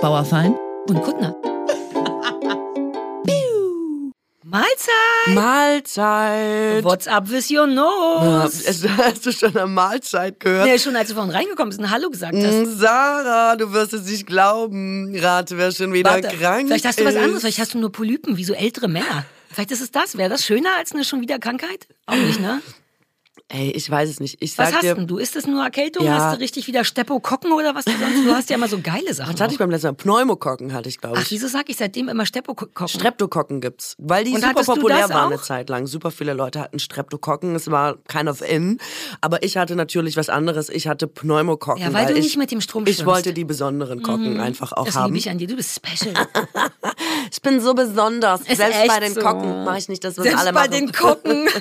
Bauerfein und Kuttner. Mahlzeit! Mahlzeit! What's up with your Ja, nose? es- hast du schon eine Mahlzeit gehört? Nee, schon als du vorhin reingekommen bist und Hallo gesagt hast. Mm, Sarah, du wirst es nicht glauben. Rate, wer schon wieder Warte, krank vielleicht hast du was anderes, vielleicht hast du nur Polypen, wie so ältere Männer. Vielleicht ist es das. Wäre das schöner als eine schon wieder Krankheit? Auch nicht, ne? Ey, ich weiß es nicht. Ich Was hast dir, denn du? Ist das nur Erkältung? Ja. Hast du richtig wieder Steppokokken oder was du sonst? Du hast ja immer so geile Sachen. was hatte ich beim letzten Mal? Pneumokokken hatte ich, glaube Ach, ich. wieso sag ich seitdem immer Steppokokken? Streptokokken gibt's, weil die Und super populär das waren eine? Zeit lang. Super viele Leute hatten Streptokokken, es war kind of in, aber ich hatte natürlich was anderes. Ich hatte Pneumokokken. Ja, weil du ich, nicht mit dem Strom Ich schwimmst. wollte die besonderen Kokken einfach auch Das haben. liebe ich an dir. Du bist special. Ich bin so besonders. Ist Selbst bei den so. Kocken mache ich nicht das, was Selbst alle bei machen. den Kocken.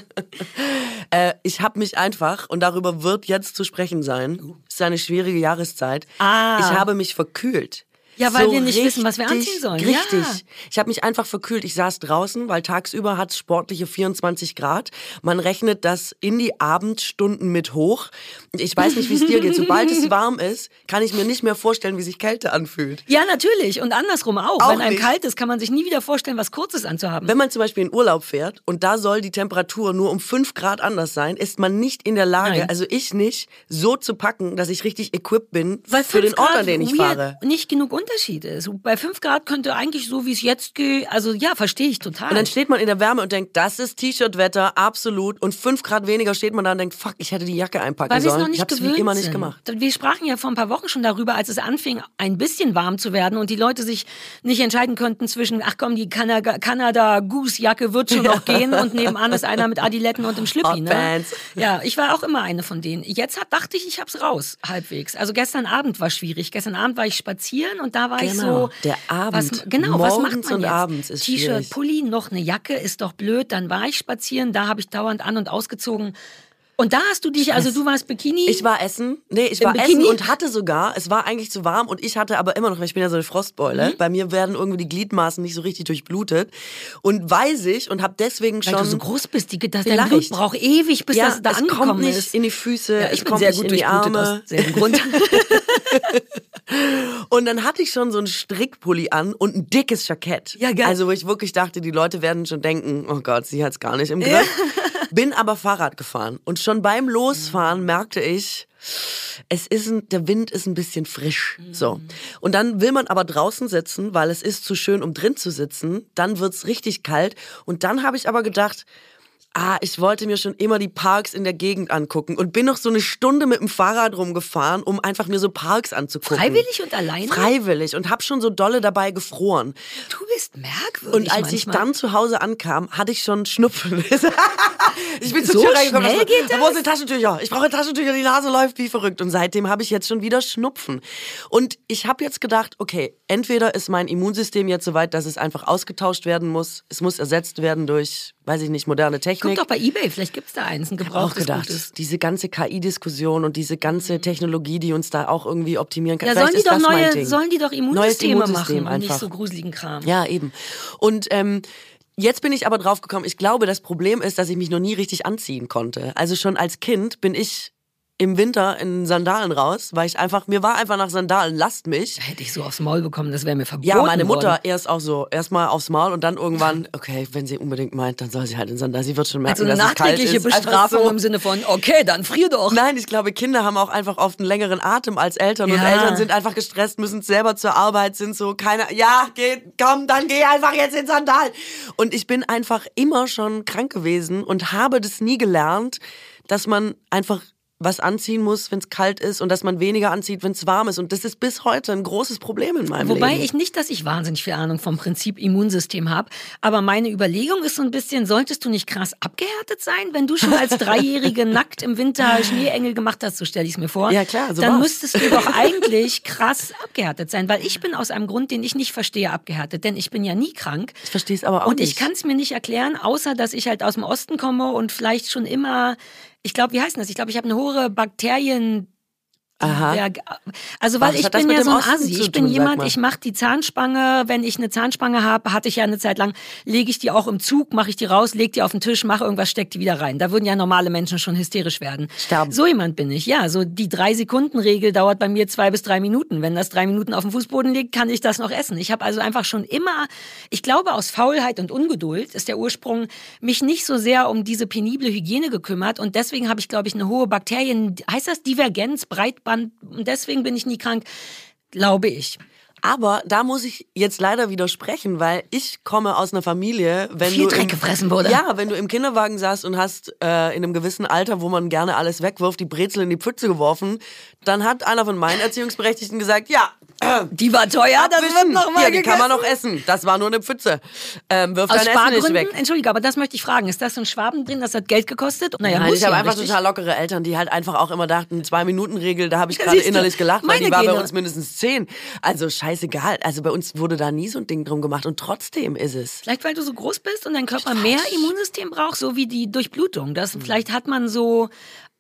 Äh, ich habe mich einfach, und darüber wird jetzt zu sprechen sein, es ist eine schwierige Jahreszeit, Ah. ich habe mich verkühlt. Ja, weil wir nicht wissen, was wir anziehen sollen. Richtig. Ja. Ich habe mich einfach verkühlt. Ich saß draußen, weil tagsüber hat es sportliche 24 Grad. Man rechnet das in die Abendstunden mit hoch. Ich weiß nicht, wie es dir geht. Sobald es warm ist, kann ich mir nicht mehr vorstellen, wie sich Kälte anfühlt. Ja, natürlich. Und andersrum auch. Auch Wenn einem nicht. kalt ist, kann man sich nie wieder vorstellen, was Kurzes anzuhaben. Wenn man zum Beispiel in Urlaub fährt und da soll die Temperatur nur um 5 Grad anders sein, ist man nicht in der Lage, Nein. also ich nicht, so zu packen, dass ich richtig equipped bin Weil für den fünf Ort, Grad an den ich fahre. nicht genug Unterschied ist. Bei 5 Grad könnte eigentlich so, wie es jetzt geht, also ja, verstehe ich total. Und dann steht man in der Wärme und denkt, das ist T-Shirt-Wetter, absolut. Und 5 Grad weniger steht man da und denkt, fuck, ich hätte die Jacke einpacken weil wir es sollen. noch nicht ich hab's gewöhnt wie immer nicht sind. gemacht. Wir sprachen ja vor ein paar Wochen schon darüber, als es anfing, ein bisschen warm zu werden und die Leute sich nicht entscheiden könnten zwischen, ach komm, die Kanada, Kanada Goose Jacke wird schon noch gehen und nebenan ist einer mit Adiletten und dem Schlippi. Ne? Ja, ich war auch immer eine von denen. Jetzt hat, dachte ich, ich hab's raus, halbwegs. Also gestern Abend war schwierig. Gestern Abend war ich spazieren und da war ich Genau, so. der Abend. Was, genau, was macht man und jetzt? abends ist T-Shirt. Pulli, noch eine Jacke, ist doch blöd. Dann war ich spazieren, da habe ich dauernd an- und ausgezogen. Und da hast du dich, also du warst Bikini. Ich war essen, nee, ich war Bikini? essen und hatte sogar, es war eigentlich zu warm und ich hatte aber immer noch, weil ich bin ja so eine Frostbeule, Mhm. bei mir werden irgendwie die Gliedmaßen nicht so richtig durchblutet und weiß ich und habe deswegen weil schon du so groß bist, die, dein Vielleicht. Blut braucht ewig, bis ja, das da es angekommen kommt nicht ist. in die Füße, ja, ich bin sehr nicht gut in die Arme. aus selben Grund. Und dann hatte ich schon so einen Strickpulli an und ein dickes Jackett. Ja, geil. Also wo ich wirklich dachte, die Leute werden schon denken, oh Gott, sie hat's gar nicht im Griff. Bin aber Fahrrad gefahren und schon beim Losfahren merkte ich, es ist ein, der Wind ist ein bisschen frisch. So. Und dann will man aber draußen sitzen, weil es ist zu schön, um drin zu sitzen. Dann wird's richtig kalt. Und dann habe ich aber gedacht, Ah, ich wollte mir schon immer die Parks in der Gegend angucken und bin noch so eine Stunde mit dem Fahrrad rumgefahren, um einfach mir so Parks anzugucken. Freiwillig und alleine? Freiwillig und hab schon so dolle dabei gefroren. Du bist merkwürdig. Und als ich manchmal. dann zu Hause ankam, hatte ich schon Schnupfen. ich bin So Tür reingekommen. schnell geht das? Wo sind Taschentücher? Ich brauche Taschentücher, die Nase läuft wie verrückt. Und seitdem habe ich jetzt schon wieder Schnupfen. Und ich habe jetzt gedacht, okay, entweder ist mein Immunsystem jetzt so weit, dass es einfach ausgetauscht werden muss. Es muss ersetzt werden durch, weiß ich nicht, moderne Technik. Guck doch bei Ebay, vielleicht gibt's da eins, ein auch gebrauchtes gedacht, Gutes. diese ganze KI-Diskussion und diese ganze Technologie, die uns da auch irgendwie optimieren kann. Ja, Vielleicht sollen die ist doch neue, sollen die doch Neues Immunsysteme Immunsystem machen und nicht einfach. so gruseligen Kram. Ja, eben. Und ähm, jetzt bin ich aber drauf gekommen, ich glaube, das Problem ist, dass ich mich noch nie richtig anziehen konnte. Also schon als Kind bin ich im Winter in Sandalen raus, weil ich einfach, mir war einfach nach Sandalen, lasst mich. Hätte ich so aufs Maul bekommen, das wäre mir verboten Ja, meine Mutter worden. erst auch so, erstmal aufs Maul und dann irgendwann, okay, wenn sie unbedingt meint, dann soll sie halt in Sandalen. Sie wird schon merken, Also eine dass es kalt ist. Einfach Bestrafung so. im Sinne von, okay, dann frier doch. Nein, ich glaube, Kinder haben auch einfach oft einen längeren Atem als Eltern und Ja. Eltern sind einfach gestresst, müssen selber zur Arbeit, sind so keiner, ja, geh, komm, dann geh einfach jetzt in Sandalen. Und ich bin einfach immer schon krank gewesen und habe das nie gelernt, dass man einfach was anziehen muss, wenn es kalt ist und dass man weniger anzieht, wenn es warm ist. Und das ist bis heute ein großes Problem in meinem Wobei Leben. ich nicht, dass ich wahnsinnig viel Ahnung vom Prinzip Immunsystem habe, aber meine Überlegung ist so ein bisschen, solltest du nicht krass abgehärtet sein, wenn du schon als Dreijährige nackt im Winter Schneeengel gemacht hast, so stelle ich es mir vor. Ja, klar, so Dann war's. müsstest du doch eigentlich krass abgehärtet sein, weil ich bin aus einem Grund, den ich nicht verstehe, abgehärtet, denn ich bin ja nie krank. Ich verstehe es aber auch Und nicht. ich kann es mir nicht erklären, außer dass ich halt aus dem Osten komme und vielleicht schon immer, ich glaube, wie heißt das? Ich glaube, ich habe eine hohe Bakterien Aha. Ja, also weil Was ich bin ja so ein Assi. Ich bin tun, jemand, ich mache die Zahnspange, wenn ich eine Zahnspange habe, hatte ich ja eine Zeit lang, lege ich die auch im Zug, mache ich die raus, leg die auf den Tisch, mache irgendwas, steck die wieder rein. Da würden ja normale Menschen schon hysterisch werden. Sterben. So jemand bin ich, ja. So die drei Sekunden Regel dauert bei mir zwei bis drei Minuten. Wenn das drei Minuten auf dem Fußboden liegt, kann ich das noch essen. Ich habe also einfach schon immer, ich glaube aus Faulheit und Ungeduld ist der Ursprung, mich nicht so sehr um diese penible Hygiene gekümmert und deswegen habe ich, glaube ich, eine hohe Bakterien, heißt das Divergenz, Breitband und deswegen bin ich nie krank, glaube ich. Aber da muss ich jetzt leider widersprechen, weil ich komme aus einer Familie, wenn Viel du Dreck im, gefressen wurde. Ja, wenn du im Kinderwagen saßt und hast äh, in einem gewissen Alter, wo man gerne alles wegwirft, die Brezel in die Pfütze geworfen, dann hat einer von meinen Erziehungsberechtigten gesagt, ja, Die war teuer, das wird abwischen. noch mal Hier, die kann man noch essen. Das war nur eine Pfütze. Ähm, wirf Aus dein Essen nicht weg. Entschuldige, aber das möchte ich fragen. Ist das so ein Schwaben drin, das hat Geld gekostet? Naja, Nein, ich habe ja, einfach richtig? total lockere Eltern, die halt einfach auch immer dachten, Zwei-Minuten-Regel, da habe ich gerade innerlich gelacht, weil die war bei Gene. uns mindestens zehn. Also scheißegal. Also bei uns wurde da nie so ein Ding drum gemacht und trotzdem ist es. Vielleicht, weil du so groß bist und dein Körper mehr Immunsystem braucht, so wie die Durchblutung. Das, Vielleicht hat man so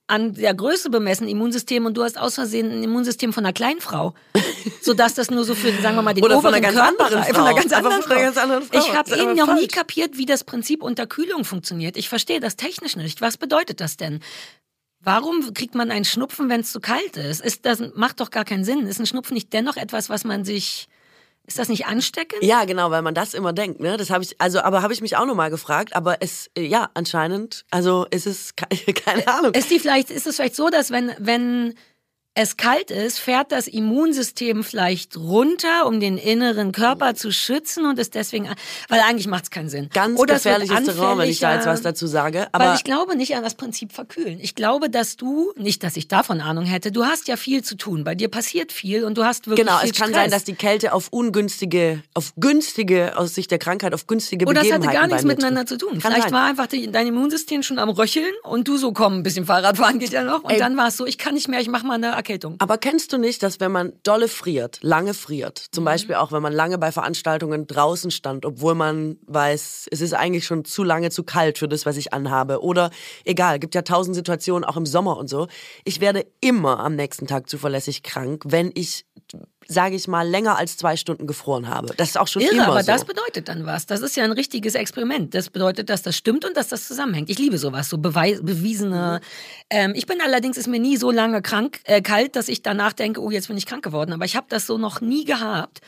an der Größe bemessen Immunsystem und du hast aus Versehen ein Immunsystem von einer kleinen Frau. Sodass das nur so für, sagen wir mal, den Oder von oberen einer ganz Körper anderen reicht. Von einer Frau. ganz anderen von einer Frau. ganz anderen Frau. Ich habe eben noch nie falsch. kapiert, wie das Prinzip Unterkühlung funktioniert. Ich verstehe das technisch nicht. Was bedeutet das denn? Warum kriegt man einen Schnupfen, wenn es zu kalt ist? ist? Das macht doch gar keinen Sinn. Ist ein Schnupfen nicht dennoch etwas, was man sich... Ist das nicht ansteckend? Ja, genau, weil man das immer denkt, ne? Das habe ich, also, aber habe ich mich auch nochmal gefragt, aber es, äh, ja, anscheinend, also ist es, ke- keine Ahnung. Ist, die vielleicht, ist es vielleicht so, dass wenn, wenn es kalt ist, fährt das Immunsystem vielleicht runter, um den inneren Körper zu schützen und ist deswegen, weil eigentlich macht es keinen Sinn. Ganz Oder gefährliches Terrain, wenn ich da jetzt was dazu sage. Weil Aber ich glaube nicht an das Prinzip verkühlen. Ich glaube, dass du, nicht, dass ich davon Ahnung hätte, du hast ja viel zu tun. Bei dir passiert viel und du hast wirklich genau, viel es kann Stress. sein, dass die Kälte auf ungünstige, auf günstige, aus Sicht der Krankheit, auf günstige Oder es Begebenheiten hatte gar nichts miteinander zu tun. Kann Vielleicht sein. war einfach die, dein Immunsystem schon am Röcheln und du so, komm, ein bisschen Fahrradfahren geht ja noch. Und Ey. dann war es so, ich kann nicht mehr, ich mach mal eine Erkältung. Aber kennst du nicht, dass wenn man dolle friert, lange friert, Mhm. zum Beispiel auch wenn man lange bei Veranstaltungen draußen stand, obwohl man weiß, es ist eigentlich schon zu lange zu kalt für das, was ich anhabe. Oder egal, gibt ja tausend Situationen, auch im Sommer und so. Ich werde immer am nächsten Tag zuverlässig krank, wenn ich, sage ich mal, länger als zwei Stunden gefroren habe. Das ist auch schon Irre, immer aber so. das bedeutet dann was. Das ist ja ein richtiges Experiment. Das bedeutet, dass das stimmt und dass das zusammenhängt. Ich liebe sowas, so bewei bewiesene. Ähm, ich bin allerdings, ist mir nie so lange krank, äh, kalt, dass ich danach denke, oh, jetzt bin ich krank geworden. Aber ich habe das so noch nie gehabt.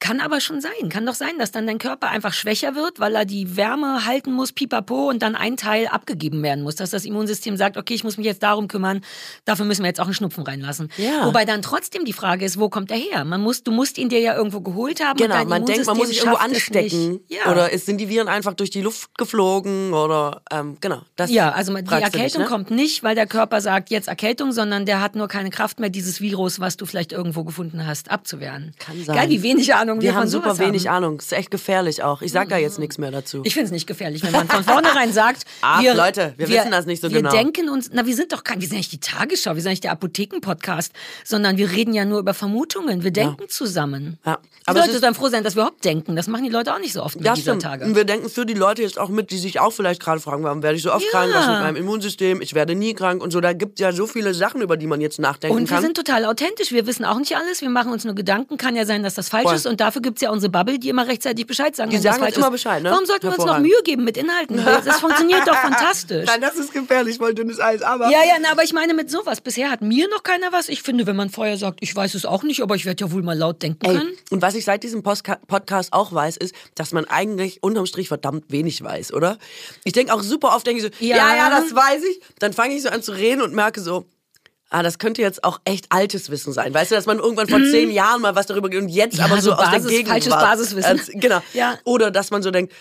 Kann aber schon sein. Kann doch sein, dass dann dein Körper einfach schwächer wird, weil er die Wärme halten muss, pipapo, und dann ein Teil abgegeben werden muss. Dass das Immunsystem sagt, okay, ich muss mich jetzt darum kümmern, dafür müssen wir jetzt auch einen Schnupfen reinlassen. Ja. Wobei dann trotzdem die Frage ist, wo kommt er her? Man muss, du musst ihn dir ja irgendwo geholt haben. Genau, man denkt, man muss sich irgendwo anstecken. Nicht. Ja. Oder ist, sind die Viren einfach durch die Luft geflogen? Oder ähm, genau. Das ja, also die Erkältung ne? kommt nicht, weil der Körper sagt, jetzt Erkältung, sondern der hat nur keine Kraft mehr, dieses Virus, was du vielleicht irgendwo gefunden hast, abzuwehren. Kann sein. Geil, wie wenig Ahnung Wir wir haben super wenig haben. Ahnung. Ist echt gefährlich auch. Ich sag da jetzt nichts mehr dazu. Ich finde es nicht gefährlich, wenn man von vornherein sagt, Ach, wir, Leute, wir wissen das nicht so wir genau. Wir denken uns, na, wir sind doch kein, wir sind nicht die Tagesschau, wir sind nicht der Apotheken-Podcast, sondern wir reden ja nur über Vermutungen. Wir denken zusammen. Ja. Die Aber es Leute sollen froh sein, dass wir überhaupt denken. Das machen die Leute auch nicht so oft mehr ja, dieser stimmt. Tage. Und wir denken für die Leute jetzt auch mit, die sich auch vielleicht gerade fragen, warum werde ich so oft Ja. krank, was mit meinem Immunsystem, ich werde nie krank und so. Da gibt ja so viele Sachen, über die man jetzt nachdenken Und wir kann. sind total authentisch. Wir wissen auch nicht alles. Wir machen uns nur Gedanken. Kann ja sein, dass das falsch Voll. ist. Und dafür gibt's ja unsere Bubble, die immer rechtzeitig Bescheid sagen. Die sagen uns immer ist. Bescheid, ne? Warum sollten wir uns noch. Mühe geben mit Inhalten? Das funktioniert doch fantastisch. Nein, das ist gefährlich, weil dünnes Eis, aber... Ja, ja, na, aber ich meine mit sowas. Bisher hat mir noch keiner was. Ich finde, wenn man vorher sagt, ich weiß es auch nicht, aber ich werde ja wohl mal laut denken Ey, können. und was ich seit diesem Postka Podcast auch weiß, ist, dass man eigentlich unterm Strich verdammt wenig weiß, oder? Ich denke auch super oft, denke ich so, ja. Ja. ja, das weiß ich. Dann fange ich so an zu reden und merke so, ah, das könnte jetzt auch echt altes Wissen sein. Weißt du, dass man irgendwann vor zehn Jahren mal was darüber und jetzt Ja, aber so, so aus der Basis- Gegenwart. falsches Basiswissen. Als- genau. Ja. Oder dass man so denkt,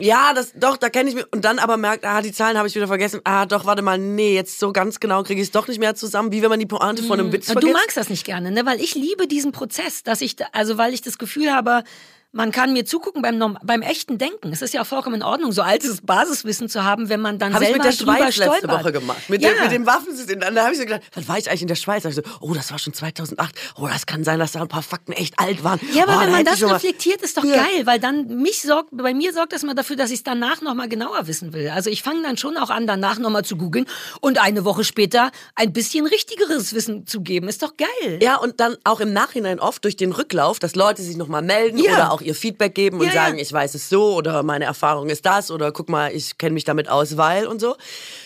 ja, das doch, da kenne ich mich und dann aber merkt, ah, die Zahlen habe ich wieder vergessen. Ah, doch, warte mal, nee, jetzt so ganz genau kriege ich es doch nicht mehr zusammen, wie wenn man die Pointe von einem Witz Und vergisst. du magst das nicht gerne, ne? Weil ich liebe diesen Prozess, dass ich, da, also weil ich das Gefühl habe, man kann mir zugucken beim, beim echten Denken. Es ist ja auch vollkommen in Ordnung, so altes Basiswissen zu haben, wenn man dann Habe ich selber mit der Schweiz letzte stolpert. Woche gemacht. Mit, ja. dem, mit dem Waffensystem. Dann habe ich so gedacht, wann war ich eigentlich in der Schweiz? Hab ich so, oh, das war schon 2008. Oh, das kann sein, dass da ein paar Fakten echt alt waren. Ja, aber oh, wenn man das ich reflektiert, ist doch Ja. geil, weil dann mich sorgt, bei mir sorgt das mal dafür, dass ich es danach nochmal genauer wissen will. Also ich fange dann schon auch an, danach nochmal zu googeln und eine Woche später ein bisschen richtigeres Wissen zu geben. Ist doch geil. Ja, und dann auch im Nachhinein oft durch den Rücklauf, dass Leute sich nochmal melden Ja. oder auch ihr Feedback geben und Ja, ja. sagen, ich weiß es so oder meine Erfahrung ist das oder guck mal, ich kenne mich damit aus, weil und so.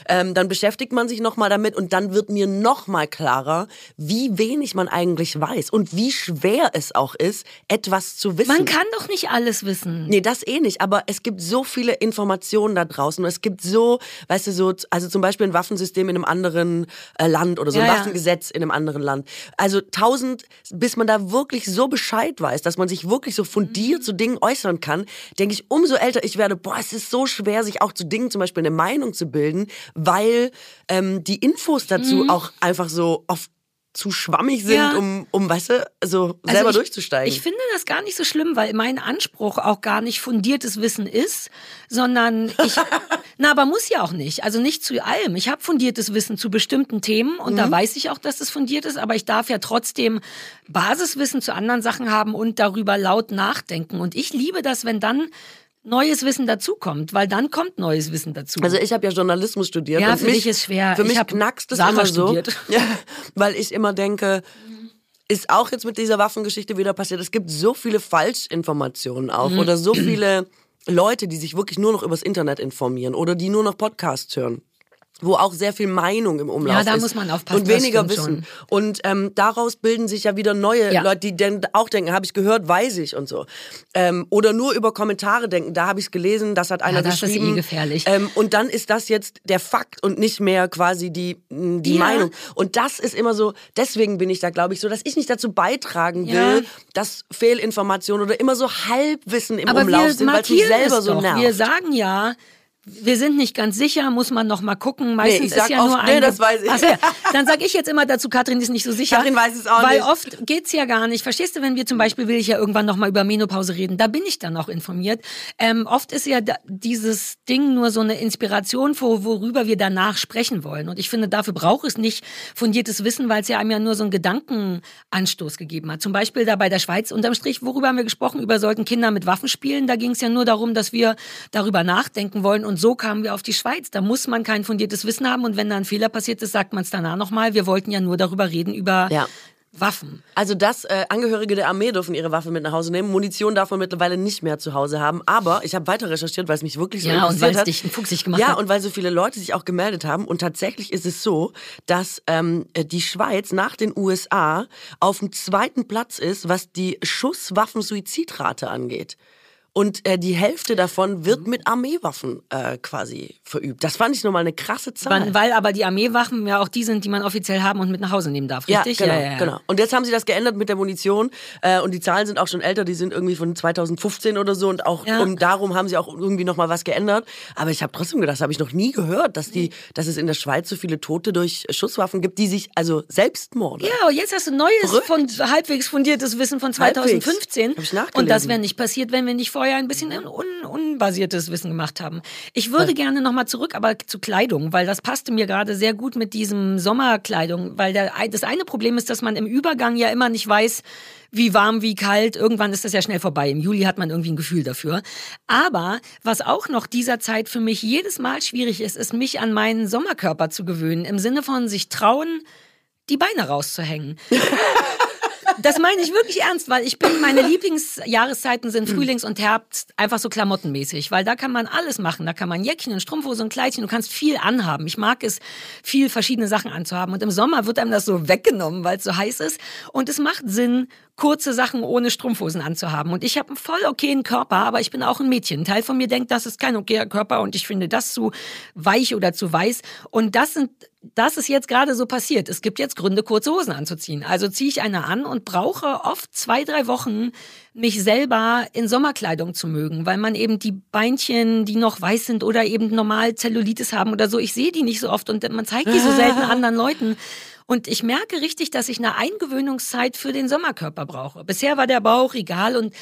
Ähm, dann beschäftigt man sich nochmal damit und dann wird mir nochmal klarer, wie wenig man eigentlich weiß und wie schwer es auch ist, etwas zu wissen. Man kann doch nicht alles wissen. Nee, das eh nicht. Aber es gibt so viele Informationen da draußen. Und es gibt so, weißt du, so, also zum Beispiel ein Waffensystem in einem anderen äh, Land oder so ein Ja, ja. Waffengesetz in einem anderen Land. Also tausend, bis man da wirklich so Bescheid weiß, dass man sich wirklich so fundiert zu Dingen äußern kann, denke ich, umso älter ich werde, boah, es ist so schwer, sich auch zu Dingen zum Beispiel eine Meinung zu bilden, weil ähm, die Infos dazu Mhm. auch einfach so oft zu schwammig sind, Ja. um, um, weißt du, so Also selber ich, durchzusteigen. Ich finde das gar nicht so schlimm, weil mein Anspruch auch gar nicht fundiertes Wissen ist, sondern ich. na, aber muss ja auch nicht. Also nicht zu allem. Ich habe fundiertes Wissen zu bestimmten Themen und Mhm. da weiß ich auch, dass es fundiert ist, aber ich darf ja trotzdem Basiswissen zu anderen Sachen haben und darüber laut nachdenken. Und ich liebe das, wenn dann neues Wissen dazukommt, weil dann kommt neues Wissen dazu. Also ich habe ja Journalismus studiert. Ja, für mich, ist schwer. Für Ich mich knackst es immer so. Ja, weil ich immer denke, ist auch jetzt mit dieser Waffengeschichte wieder passiert. Es gibt so viele Falschinformationen auch Mhm. oder so viele Leute, die sich wirklich nur noch übers Internet informieren oder die nur noch Podcasts hören. Wo auch sehr viel Meinung im Umlauf Ja, da ist. muss man aufpassen, Und weniger das Wissen. Und ähm, daraus bilden sich ja wieder neue Ja. Leute, die denn auch denken, habe ich gehört, weiß ich und so. Ähm, oder nur über Kommentare denken, da habe ich es gelesen, das hat einer das ist geschrieben. eh gefährlich. Ähm, und dann ist das jetzt der Fakt und nicht mehr quasi die, mh, die Ja. Meinung. Und das ist immer so, deswegen bin ich da, glaube ich, so, dass ich nicht dazu beitragen will, Ja. dass Fehlinformationen oder immer so Halbwissen im Aber Umlauf sind, weil es mich selber so nervt. Wir sagen ja, wir sind nicht ganz sicher, muss man noch mal gucken. Meistens ich sag ist ja oft, nur nee, eine. das weiß ich. Ach so, ja. Dann sage ich jetzt immer dazu, Katrin ist nicht so sicher. Katrin weiß es auch weil nicht. oft geht's ja gar nicht. Verstehst du, wenn wir zum Beispiel will ich ja irgendwann noch mal über Menopause reden, da bin ich dann auch informiert. Ähm, oft ist ja dieses Ding nur so eine Inspiration, vor, worüber wir danach sprechen wollen. Und ich finde, dafür braucht es nicht fundiertes Wissen, weil es ja einem ja nur so einen Gedankenanstoß gegeben hat. Zum Beispiel da bei der Schweiz unterm Strich, worüber haben wir gesprochen? Über sollten Kinder mit Waffen spielen. Da ging es ja nur darum, dass wir darüber nachdenken wollen. Und so kamen wir auf die Schweiz. Da muss man kein fundiertes Wissen haben. Und wenn da ein Fehler passiert ist, sagt man es danach nochmal. Wir wollten ja nur darüber reden, über Ja. Waffen. Also das äh, Angehörige der Armee dürfen ihre Waffe mit nach Hause nehmen. Munition darf man mittlerweile nicht mehr zu Hause haben. Aber ich habe weiter recherchiert, weil es mich wirklich so Ja, und interessiert weil es hat. dich fuchsig gemacht ja, hat. und weil so viele Leute sich auch gemeldet haben. Und tatsächlich ist es so, dass ähm, äh, die Schweiz nach den USA auf dem zweiten Platz ist, was die Schusswaffen-Suizidrate angeht. Und äh, die Hälfte davon wird mit Armeewaffen äh, quasi verübt. Das fand ich nochmal eine krasse Zahl. Weil, weil aber die Armeewachen ja auch die sind, die man offiziell haben und mit nach Hause nehmen darf, richtig? Ja, genau, ja, ja. genau. Und jetzt haben sie das geändert mit der Munition äh, und die Zahlen sind auch schon älter, die sind irgendwie von 2015 oder so und auch Ja. um, darum haben sie auch irgendwie noch mal was geändert. Aber ich habe trotzdem gedacht, das habe ich noch nie gehört, dass die, dass es in der Schweiz so viele Tote durch Schusswaffen gibt, die sich also Selbstmorde. Ja, und jetzt hast du neues, Verrückt. von, halbwegs fundiertes Wissen von Halbwegs. 2015. Hab ich nachgelesen. und das wäre nicht passiert, wenn wir nicht vorher ein bisschen un unbasiertes Wissen gemacht haben. Ich würde gerne nochmal zurück, aber zu Kleidung, weil das passte mir gerade sehr gut mit diesem Sommerkleidung, weil der, das eine Problem ist, dass man im Übergang ja immer nicht weiß, wie warm, wie kalt. Irgendwann ist das ja schnell vorbei. Im Juli hat man irgendwie ein Gefühl dafür. Aber was auch noch dieser Zeit für mich jedes Mal schwierig ist, ist mich an meinen Sommerkörper zu gewöhnen. Im Sinne von sich trauen, die Beine rauszuhängen. Das meine ich wirklich ernst, weil ich bin, meine Lieblingsjahreszeiten sind Frühlings und Herbst, einfach so klamottenmäßig, weil da kann man alles machen. Da kann man Jäckchen und Strumpfhose und Kleidchen, du kannst viel anhaben. Ich mag es, viel verschiedene Sachen anzuhaben. Und im Sommer wird einem das so weggenommen, weil es so heiß ist. Und es macht Sinn, kurze Sachen ohne Strumpfhosen anzuhaben. Und ich habe einen voll okayen Körper, aber ich bin auch ein Mädchen. Ein Teil von mir denkt, das ist kein okayer Körper und ich finde das zu weich oder zu weiß. Und das sind das ist jetzt gerade so passiert. Es gibt jetzt Gründe, kurze Hosen anzuziehen. Also ziehe ich eine an und brauche oft zwei, drei Wochen, mich selber in Sommerkleidung zu mögen, weil man eben die Beinchen, die noch weiß sind oder eben normal Zellulitis haben oder so, ich sehe die nicht so oft und man zeigt die so selten anderen Leuten. Und ich merke richtig, dass ich eine Eingewöhnungszeit für den Sommerkörper brauche. Bisher war der Bauch egal und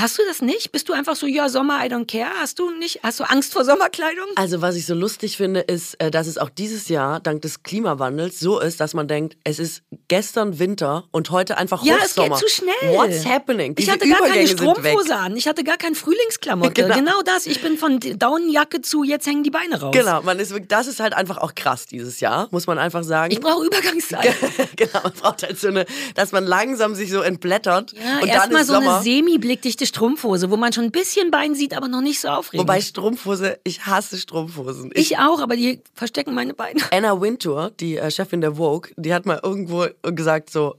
Hast du das nicht? Bist du einfach so, ja, Sommer, I don't care? Hast du nicht, hast du Angst vor Sommerkleidung? Also was ich so lustig finde, ist, äh, dass es auch dieses Jahr dank des Klimawandels so ist, dass man denkt, es ist gestern Winter und heute einfach Ja, es Hochsommer. geht zu schnell. What's happening? Ich Diese hatte gar keine Übergänge weg. Strumpfhose an. Ich hatte gar keine Frühlingsklamotte. Genau. Genau. das. Ich bin von Daunenjacke zu, jetzt hängen die Beine raus. Genau, man ist, das ist halt einfach auch krass dieses Jahr, muss man einfach sagen. Ich brauche Übergangszeit. genau, man braucht halt so eine, dass man langsam sich so entblättert Ja, und dann erstmal so Sommer. eine semi-blickdichte Strumpfhose, wo man schon ein bisschen Bein sieht, aber noch nicht so aufregend. Wobei Strumpfhose, ich hasse Strumpfhosen. Ich, ich auch, aber die verstecken meine Beine. Anna Wintour, die äh, Chefin der Vogue, die hat mal irgendwo gesagt so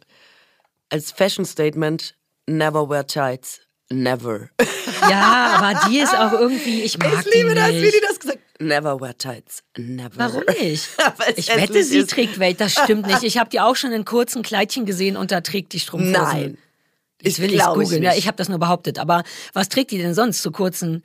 als Fashion Statement never wear tights, never. Ja, aber die ist auch irgendwie, ich mag ich liebe die das, wie die das gesagt. Never wear tights, never. Warum nicht? Ich wette, sie ist. trägt Welt. Das stimmt nicht. Ich habe die auch schon in kurzen Kleidchen gesehen und da trägt die Strumpfhosen. Nein. Ich will ich glaube googeln. nicht. Ja, ich habe das nur behauptet. Aber was trägt die denn sonst zu kurzen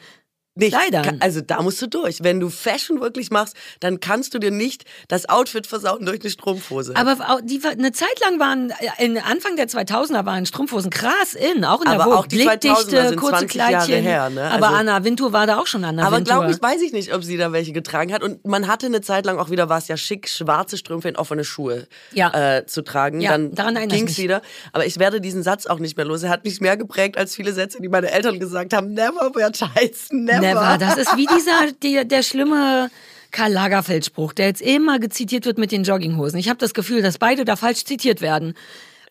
Nicht. Kleidern? Ka- Also da musst du durch. Wenn du Fashion wirklich machst, dann kannst du dir nicht das Outfit versauen durch eine Strumpfhose. Aber die, eine Zeit lang waren, äh, in Anfang der 2000er waren Strumpfhosen krass in, auch in der Aber Vogue. auch die 2000er Blickdichte, sind kurze 20 Jahre Kleidchen. her, ne? Aber Also- Anna Wintour war da auch schon Anna Aber Wintour. glaube ich, weiß ich nicht, ob sie da welche getragen hat. Und man hatte eine Zeit lang auch wieder, war es ja schick, schwarze Strümpfe in offene Schuhe Ja. äh, zu tragen. Ja, Dann daran ging's mich. wieder. Aber ich werde diesen Satz auch nicht mehr los. Er hat mich mehr geprägt als viele Sätze, die meine Eltern gesagt haben. Never wear tights, never. Never. Das ist wie dieser, der, der schlimme Karl Lagerfeld-Spruch, der jetzt immer gezitiert wird mit den Jogginghosen. Ich habe das Gefühl, dass beide da falsch zitiert werden.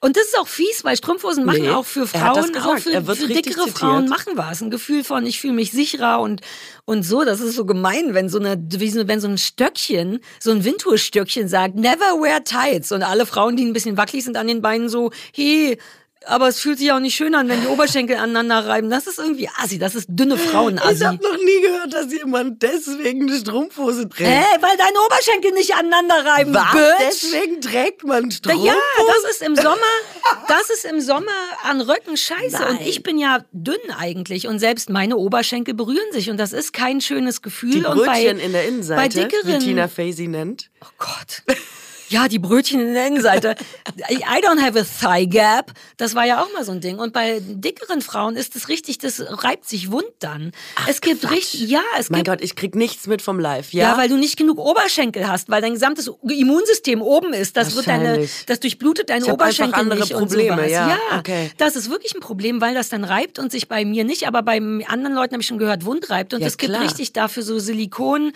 Und das ist auch fies, weil Strumpfhosen machen Nee, auch für Frauen, auch für, für dickere. Frauen machen was. Ein Gefühl von, ich fühle mich sicherer und, und so. Das ist so gemein, wenn so eine, wie so, wenn so ein Stöckchen, so ein Windtour-Stöckchen sagt, never wear tights. Und alle Frauen, die ein bisschen wackelig sind an den Beinen, so, hey, aber es fühlt sich auch nicht schön an, wenn die Oberschenkel aneinander reiben. Das ist irgendwie assi. Das ist dünne Frauen-Assi. Ich habe noch nie gehört, dass jemand deswegen eine Strumpfhose trägt. Hä, weil deine Oberschenkel nicht aneinander reiben, Was? Bitch. Deswegen trägt man Strumpfhosen? Ja, das ist im Sommer, das ist im Sommer an Röcken scheiße. Und Nein. ich bin ja dünn eigentlich und selbst meine Oberschenkel berühren sich und das ist kein schönes Gefühl. Die und bei, Brötchen in der bei Innenseite, dickeren, wie Tina Fey sie nennt. Oh Gott. Ja, die Brötchen in der Innenseite. I don't have a thigh gap. Das war ja auch mal so ein Ding. Und bei dickeren Frauen ist es richtig, das reibt sich wund dann. es gibt richtig, ja, es Mein gibt Gott, ich krieg nichts mit vom Live, Ja, ja? weil du nicht genug Oberschenkel hast, weil dein gesamtes Immunsystem oben ist. Das wird deine, das durchblutet deine Ich Oberschenkel andere nicht Probleme, und sowas. ja, okay. das ist wirklich ein Problem, weil das dann reibt und sich bei mir nicht, aber bei anderen Leuten habe ich schon gehört, wund reibt. Und Ja, es gibt richtig dafür so Silikon.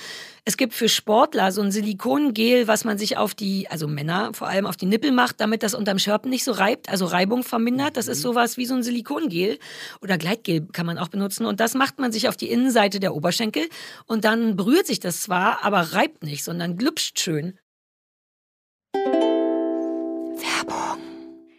Es gibt für Sportler so ein Silikongel, was man sich auf die, also Männer vor allem auf die Nippel macht, damit das unterm Schörpen nicht so reibt, also Reibung vermindert. Das Mhm. ist sowas wie so ein Silikongel oder Gleitgel kann man auch benutzen. Und das macht man sich auf die Innenseite der Oberschenkel und dann berührt sich das zwar, aber reibt nicht, sondern glüpscht schön.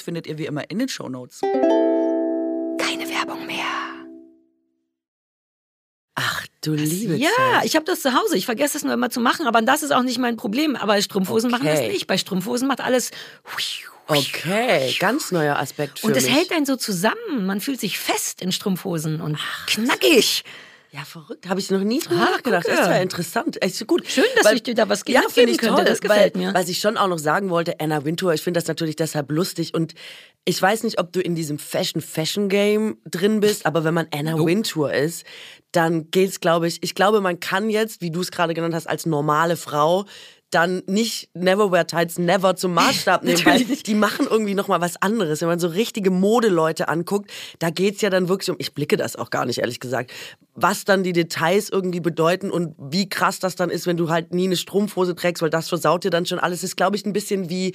findet ihr wie immer in den Shownotes. Keine Werbung mehr. Ach du liebe Ja, Zeit. ich habe das zu Hause. Ich vergesse es nur immer zu machen, aber das ist auch nicht mein Problem. Aber Strumpfhosen machen das Okay. nicht. Bei Strumpfhosen macht alles. Okay, ganz neuer Aspekt für Und es mich. hält einen so zusammen. Man fühlt sich fest in Strumpfhosen und knackig. Ja, verrückt. Habe ich noch nie drüber Ah, nachgedacht. gucke. Das ist ja interessant. Echt gut. Schön, dass ich dir da was ja, mitgeben finde ich könnte. toll. Das gefällt weil, mir. Was ich schon auch noch sagen wollte, Anna Wintour, ich finde das natürlich deshalb lustig und ich weiß nicht, ob du in diesem Fashion-Fashion-Game drin bist, aber wenn man Anna Wintour ist, dann geht's, glaube ich, ich glaube, man kann jetzt, wie du es gerade genannt hast, als normale Frau dann nicht Neverwear Tights Never zum Maßstab nehmen, weil die machen irgendwie noch mal was anderes. Wenn man so richtige Modeleute anguckt, da geht's ja dann wirklich um, ich blicke das auch gar nicht, ehrlich gesagt, was dann die Details irgendwie bedeuten und wie krass das dann ist, wenn du halt nie eine Strumpfhose trägst, weil das versaut dir dann schon alles. Das ist, glaube ich, ein bisschen wie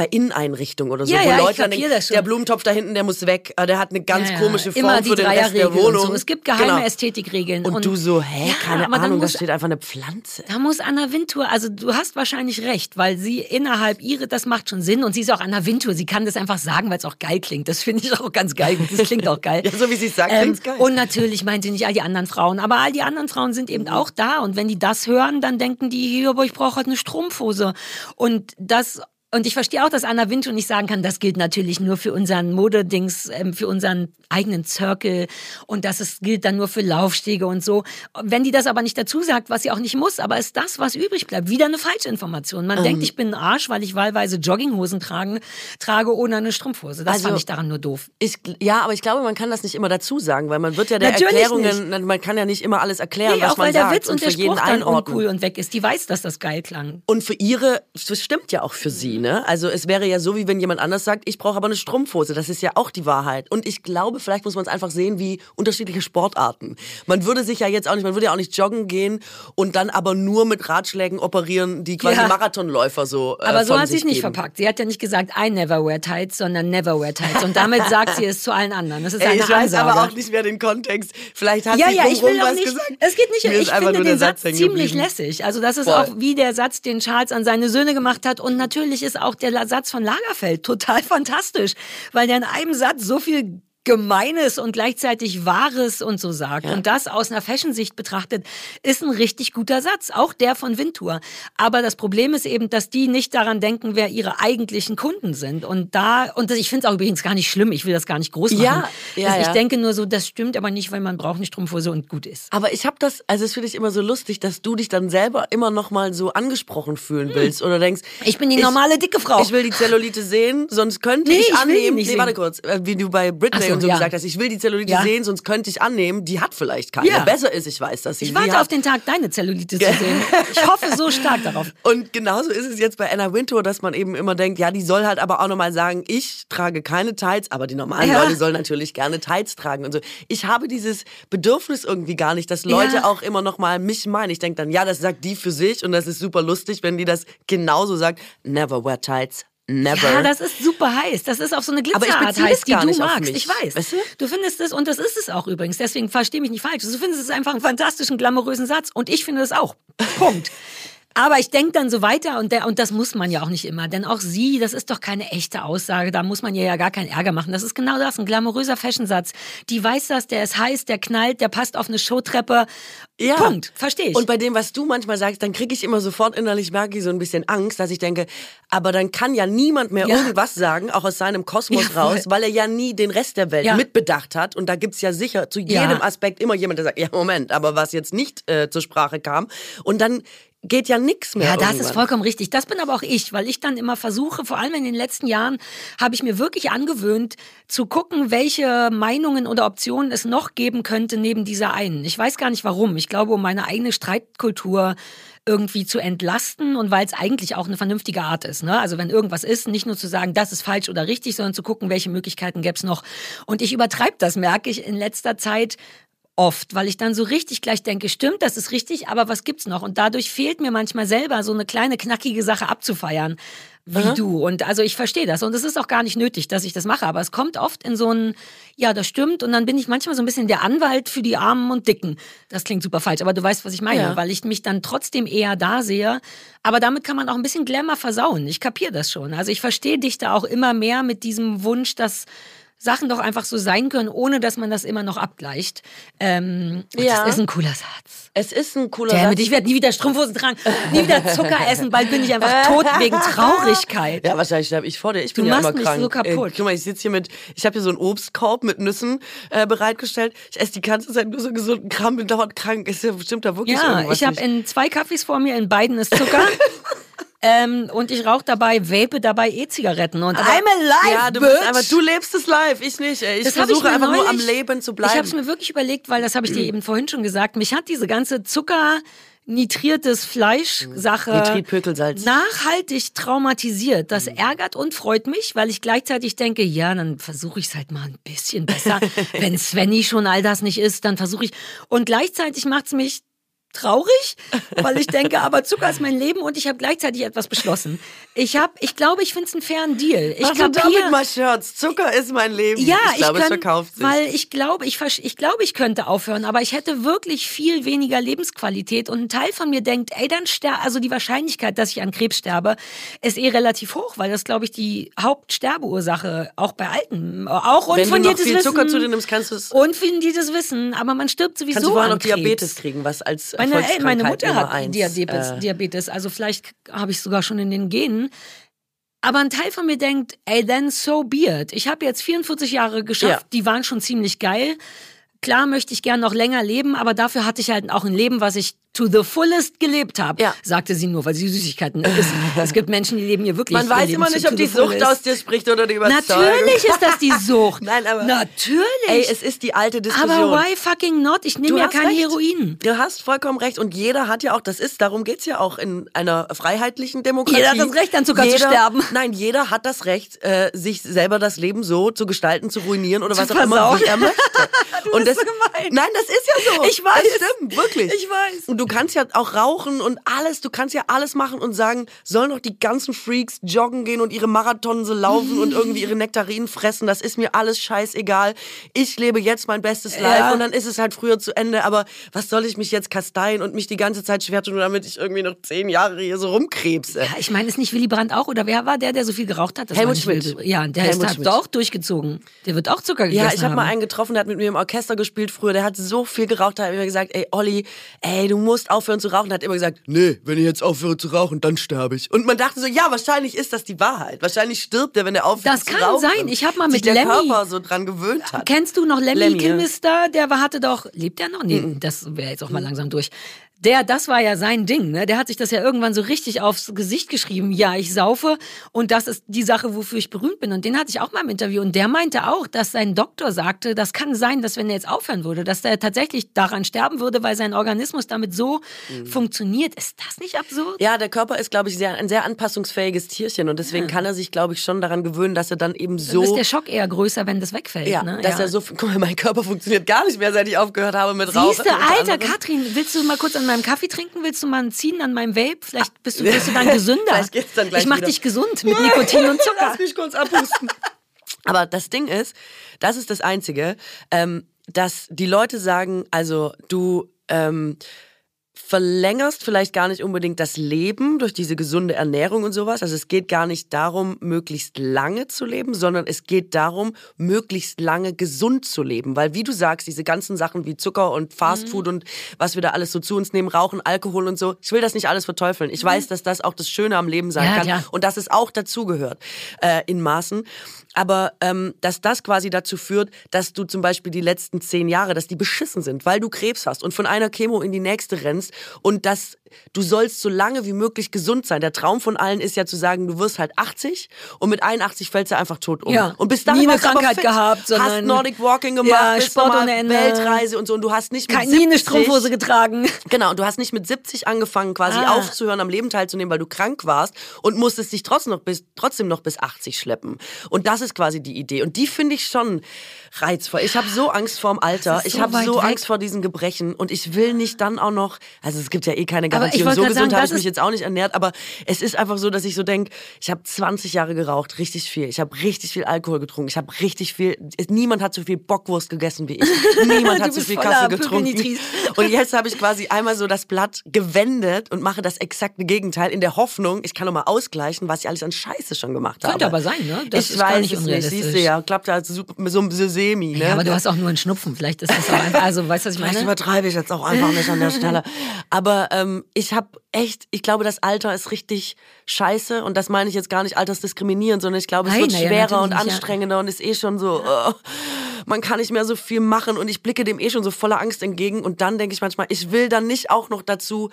bei Inneneinrichtungen oder so, Ja, wo ja, ich Leute dann denken, das schon. der Blumentopf da hinten, der muss weg, äh, der hat eine ganz Ja, komische Form Immer die für den Rest der und Wohnung. so. Es gibt geheime Genau. Ästhetikregeln. Und, du so, hä, keine Ahnung, da muss- steht einfach eine Pflanze. Da muss Anna Wintour, also du hast wahrscheinlich recht, weil sie innerhalb ihre, das macht schon Sinn und sie ist auch Anna Wintour, sie kann das einfach sagen, weil es auch geil klingt. Das finde ich auch ganz geil. Das klingt auch geil. Ja, so wie sie es sagt, ähm, klingt's geil. Und natürlich meint sie nicht all die anderen Frauen, aber all die anderen Frauen sind eben auch da und wenn die das hören, dann denken die, hier, aber ich brauche halt eine Strumpfhose. Und das und ich verstehe auch, dass Anna Wintour nicht sagen kann, das gilt natürlich nur für unseren Modedings, ähm, für unseren eigenen Circle und das ist, gilt dann nur für Laufstege und so. Wenn die das aber nicht dazu sagt, was sie auch nicht muss, aber ist das, was übrig bleibt, wieder eine Falschinformation. Man Ähm. denkt, ich bin ein Arsch, weil ich wahlweise Jogginghosen tragen, trage ohne eine Strumpfhose. Das Also- fand ich daran nur doof. Ich, ja, aber ich glaube, man kann das nicht immer dazu sagen, weil man wird ja der Natürlich Erklärungen, man kann ja nicht immer alles erklären, Nee, was auch man weil der Witz und, und der für jeden Spruch dann uncool und weg ist. Die weiß, dass das geil klang. Und für ihre, das stimmt ja auch für sie, ne? Also es wäre ja so, wie wenn jemand anders sagt, ich brauche aber eine Strumpfhose. Das ist ja auch die Wahrheit. Und ich glaube, vielleicht muss man es einfach sehen wie unterschiedliche Sportarten. Man würde sich ja jetzt auch nicht, man würde ja auch nicht joggen gehen und dann aber nur mit Ratschlägen operieren, die quasi Ja. Marathonläufer so äh, Aber so hat sie es sich nicht verpackt. Sie hat ja nicht gesagt, I never wear tights, sondern never wear tights. Und damit sagt sie es zu allen anderen. Das ist Ey, eine ich weiß Ansage. aber auch nicht mehr den Kontext. Vielleicht hat ja, sie ja, ich will was nicht. gesagt. Es geht nicht. Mir ich finde den Satz hängen ziemlich lässig. Also das ist Voll. auch wie der Satz, den Charles an seine Söhne gemacht hat. Und natürlich ist auch der Satz von Lagerfeld total fantastisch, weil der in einem Satz so viel Gemeines und gleichzeitig Wahres und so sagt. Und das aus einer Fashion-Sicht betrachtet, ist ein richtig guter Satz. Auch der von Wintour. Aber das Problem ist eben, dass die nicht daran denken, wer ihre eigentlichen Kunden sind. Und da, und das, ich finde es auch übrigens gar nicht schlimm. Ich will das gar nicht groß machen. Ja, ja, Also ich ja. denke nur so, das stimmt aber nicht, weil man braucht eine Strumpfhose und gut ist. Aber ich habe das, also das finde ich immer so lustig, dass du dich dann selber immer noch mal so angesprochen fühlen willst oder denkst, Hm. Ich bin die normale dicke Frau. Ich will die Zellulite sehen, sonst könnte Nee, ich ich annehmen. nicht nee, warte kurz, äh, wie du bei Britney so, und so ja. gesagt hast, ich will die Zellulite Ja. sehen, sonst könnte ich annehmen, die hat vielleicht keine. Ja. Besser ist, ich weiß, dass sie Ich warte auf den Tag, deine Zellulite zu sehen. Ich hoffe so stark darauf. Und genauso ist es jetzt bei Anna Wintour, dass man eben immer denkt, ja, die soll halt aber auch nochmal sagen, ich trage keine Tights, aber die normalen. Leute sollen natürlich gerne Tights tragen und so. Ich habe dieses Bedürfnis irgendwie gar nicht, dass Leute auch immer nochmal mich meinen. Ich denke dann, ja, das sagt die für sich und das ist super lustig, wenn die das genauso sagt. Never wear Tights. Never. Ja, das ist super heiß. Das ist auf so eine Aber ich Glitzerart beziehe heiß, die gar du nicht magst. Ich weiß. Weißt du? du findest es, und das ist es auch übrigens, deswegen versteh mich nicht falsch. Du findest es einfach einen fantastischen, glamourösen Satz. Und ich finde es auch. Punkt. Aber ich denke dann so weiter und, der, und das muss man ja auch nicht immer, denn auch sie, das ist doch keine echte Aussage, da muss man ihr ja gar keinen Ärger machen. Das ist genau das, ein glamouröser Fashionsatz. Die weiß das, der ist heiß, der knallt, der passt auf eine Showtreppe Ja. Punkt. Verstehe ich. Und bei dem, was du manchmal sagst, dann kriege ich immer sofort innerlich, merke ich so ein bisschen Angst, dass ich denke, aber dann kann ja niemand mehr Ja. irgendwas sagen, auch aus seinem Kosmos Ja, raus, weil er ja nie den Rest der Welt Ja. mitbedacht hat. Und da gibt's ja sicher zu jedem Aspekt immer jemand, der sagt, ja, Moment, aber was jetzt nicht äh, zur Sprache kam. Und dann geht ja nichts mehr. Ja, das irgendwann. ist vollkommen richtig. Das bin aber auch ich, weil ich dann immer versuche, vor allem in den letzten Jahren, habe ich mir wirklich angewöhnt, zu gucken, welche Meinungen oder Optionen es noch geben könnte neben dieser einen. Ich weiß gar nicht warum. Ich glaube, um meine eigene Streitkultur irgendwie zu entlasten und weil es eigentlich auch eine vernünftige Art ist. Ne? Also wenn irgendwas ist, nicht nur zu sagen, das ist falsch oder richtig, sondern zu gucken, welche Möglichkeiten gäbe es noch. Und ich übertreibe das, merke ich in letzter Zeit oft, weil ich dann so richtig gleich denke, stimmt, das ist richtig, aber was gibt's noch? Und dadurch fehlt mir manchmal selber so eine kleine knackige Sache abzufeiern, wie du. Und also ich verstehe das und es ist auch gar nicht nötig, dass ich das mache, aber es kommt oft in so ein, ja, das stimmt und dann bin ich manchmal so ein bisschen der Anwalt für die Armen und Dicken. Das klingt super falsch, aber du weißt, was ich meine, Ja. weil ich mich dann trotzdem eher da sehe, aber damit kann man auch ein bisschen Glamour versauen. Ich kapiere das schon. Also ich verstehe dich da auch immer mehr mit diesem Wunsch, dass Sachen doch einfach so sein können, ohne dass man das immer noch abgleicht. Ähm, Ja. Das ist ein cooler Satz. Es ist ein cooler Damit, Satz. ich werde nie wieder Strumpfhosen tragen, nie wieder Zucker essen, bald bin ich einfach tot wegen Traurigkeit. Ja, wahrscheinlich sterbe ich vor dir. Ich Du bin ja machst immer mich krank. so kaputt. Äh, guck mal, ich sitze hier mit, ich habe hier so einen Obstkorb mit Nüssen äh, bereitgestellt. Ich esse die ganze Zeit nur so gesunden Kram, bin dauernd krank. Ist ja bestimmt da wirklich Ja, irgendwas ich habe in zwei Kaffees vor mir, in beiden ist Zucker. ähm, und ich rauche dabei, vape dabei E-Zigaretten. Und I'm alive, Ja, du bitch. bist einfach, du lebst es live, ich nicht. Ey. Ich Das versuche mir einfach nur am neulich- Leben zu Ich habe bleiben. es mir wirklich überlegt, weil das habe ich dir eben vorhin schon gesagt. Mich hat diese ganze Zucker nitriertes Fleisch-Sache nachhaltig traumatisiert. Das Mhm. ärgert und freut mich, weil ich gleichzeitig denke, ja, dann versuche ich es halt mal ein bisschen besser. Wenn Svenny schon all das nicht ist, dann versuche ich. Und gleichzeitig macht es mich traurig, weil ich denke, aber Zucker ist mein Leben und ich habe gleichzeitig etwas beschlossen. Ich habe, ich glaube, ich finde es einen fairen Deal. Ich Mach kapier- damit mal Shirts. Zucker ist mein Leben. ja, ich glaube, es kann, verkauft sich. weil ich glaube, ich, ich glaube, ich könnte aufhören, aber ich hätte wirklich viel weniger Lebensqualität und ein Teil von mir denkt, ey, dann ster also die Wahrscheinlichkeit, dass ich an Krebs sterbe, ist eh relativ hoch, weil das glaube ich die Hauptsterbeursache auch bei Alten, auch Wenn du noch unfundiertes viel Wissen. Zucker zu dir nimmst, kannst du es Unfundiertes Wissen, aber man stirbt sowieso kannst du vorher noch. Diabetes kriegen, was als Meine, ey, meine Mutter hat eins, Diabetes, äh, Diabetes, also vielleicht habe ich es sogar schon in den Genen. Aber ein Teil von mir denkt, ey, then so be it. Ich habe jetzt 44 Jahre geschafft, Ja. die waren schon ziemlich geil. Klar möchte ich gern noch länger leben, aber dafür hatte ich halt auch ein Leben, was ich to the fullest gelebt habe, Ja. sagte sie nur, weil sie Süßigkeiten isst. es gibt Menschen, die leben hier wirklich. Man weiß immer nicht, ob die Sucht fullest. aus dir spricht oder die Überzeugung. Natürlich ist das die Sucht. Nein, aber- Natürlich. Ey, es ist die alte Diskussion. aber why fucking not? Ich nehme Du ja kein recht. Heroin. Du hast vollkommen recht. Und jeder hat ja auch, das ist, darum geht's ja auch in einer freiheitlichen Demokratie. Jeder hat das Recht, an Zucker zu jeder, sterben. Nein, jeder hat das Recht, äh, sich selber das Leben so zu gestalten, zu ruinieren oder Zu was auch immer, wie er möchte. Und bist so gemein. Nein, das ist ja so. Ich weiß. Das stimmt, wirklich. Ich weiß. Und du kannst ja auch rauchen und alles, du kannst ja alles machen und sagen, sollen doch die ganzen Freaks joggen gehen und ihre Marathon so laufen und irgendwie ihre Nektarinen fressen, das ist mir alles scheißegal. Ich lebe jetzt mein bestes Life Ja. und dann ist es halt früher zu Ende, aber was soll ich mich jetzt kasteien und mich die ganze Zeit schwer tun, damit ich irgendwie noch zehn Jahre hier so rumkrebse? Ja, ich meine, ist nicht Willy Brandt auch? Oder wer war der, der so viel geraucht hat? Das Helmut Schmidt. Ja, der Helmut ist, hat Schmidt. doch auch durchgezogen. Der wird auch Zucker gegessen Ja, ich habe mal einen getroffen, der hat mit mir im Orchester gespielt früher. Der hat so viel geraucht, da hat mir gesagt, ey Olli, ey, du musst aufhören zu rauchen. Der hat immer gesagt, nee, wenn ich jetzt aufhöre zu rauchen, dann sterbe ich. Und man dachte so, ja, wahrscheinlich ist das die Wahrheit. Wahrscheinlich stirbt er, wenn er aufhört Das zu kann rauchen. sein. Ich hab mal mit der Lemmy- Körper so dran gewöhnt hat. Kennst du noch Lemmy, Lemmy. Kilmister? Der hatte doch, lebt der noch? Nee, das wäre jetzt auch mal langsam durch. Der, das war ja sein Ding, ne? Der hat sich das ja irgendwann so richtig aufs Gesicht geschrieben. Ja, ich saufe und das ist die Sache, wofür ich berühmt bin. Und den hatte ich auch mal im Interview. Und der meinte auch, dass sein Doktor sagte, das kann sein, dass wenn er jetzt aufhören würde, dass der tatsächlich daran sterben würde, weil sein Organismus damit so funktioniert. Ist das nicht absurd? Ja, der Körper ist, glaube ich, sehr, ein sehr anpassungsfähiges Tierchen und deswegen kann er sich, glaube ich, schon daran gewöhnen, dass er dann eben Dann so ist der Schock eher größer, wenn das wegfällt. ja, ne? dass ja. er so, guck mal, mein Körper funktioniert gar nicht mehr, seit ich aufgehört habe mit Rauchen. Siehste, Alter, anderem. Katrin, willst du mal kurz an meinem Kaffee trinken? Willst du mal einen ziehen an meinem Vape? Vielleicht bist du, bist du dann gesünder. Vielleicht geht's dann gleich ich mach wieder. dich gesund mit Nikotin und Zucker. Lass mich kurz abhusten. Aber das Ding ist, das ist das Einzige, ähm, dass die Leute sagen, also du, ähm, verlängerst vielleicht gar nicht unbedingt das Leben durch diese gesunde Ernährung und sowas. Also es geht gar nicht darum, möglichst lange zu leben, sondern es geht darum, möglichst lange gesund zu leben. Weil wie du sagst, diese ganzen Sachen wie Zucker und Fastfood mhm. und was wir da alles so zu uns nehmen, Rauchen, Alkohol und so, ich will das nicht alles verteufeln. Ich mhm. weiß, dass das auch das Schöne am Leben sein ja, kann ja. und dass es auch dazugehört äh, in Maßen. Aber ähm, dass das quasi dazu führt, dass du zum Beispiel die letzten zehn Jahre, dass die beschissen sind, weil du Krebs hast und von einer Chemo in die nächste rennst und dass du sollst so lange wie möglich gesund sein. Der Traum von allen ist ja zu sagen, du wirst halt 80 und mit 81 fällst du einfach tot um. Ja. Und bis dahin nie eine Krankheit fit, gehabt, sondern hast Nordic Walking gemacht, ja, Sport ohne Ende. Weltreise und so und du hast nicht mit Keine 70, nie eine Strumpfhose getragen. Genau, und du hast nicht mit 70 angefangen quasi ah. aufzuhören am Leben teilzunehmen, weil du krank warst und musstest dich trotzdem noch bis trotzdem noch bis 80 schleppen. Und das ist quasi die Idee und die finde ich schon reizvoll. Ich habe so Angst vorm Alter, so ich habe so weg. Angst vor diesen Gebrechen und ich will nicht dann auch noch, also es gibt ja eh keine Garantie und so gesund habe ich mich jetzt auch nicht ernährt, aber es ist einfach so, dass ich so denke, ich habe 20 Jahre geraucht, richtig viel. Ich habe richtig viel Alkohol getrunken. Ich habe richtig viel, niemand hat so viel Bockwurst gegessen wie ich. Niemand hat so viel Kaffee getrunken. Und jetzt habe ich quasi einmal so das Blatt gewendet und mache das exakte Gegenteil in der Hoffnung, ich kann noch mal ausgleichen, was ich alles an Scheiße schon gemacht habe. Könnte aber sein, ne? Das ich weiß es nicht, siehst du ja, klappt halt so, so, so semi, ne? Ja, aber du hast auch nur einen Schnupfen, vielleicht ist das auch einfach, also weißt du, was ich meine? Vielleicht übertreibe ich jetzt auch einfach nicht an der Stelle. Aber ähm, ich habe echt, ich glaube, das Alter ist richtig scheiße und das meine ich jetzt gar nicht altersdiskriminierend, sondern ich glaube, es Nein, wird schwerer ja, und anstrengender ja. und ist eh schon so, oh, man kann nicht mehr so viel machen und ich blicke dem eh schon so voller Angst entgegen und dann denke ich manchmal, ich will dann nicht auch noch dazu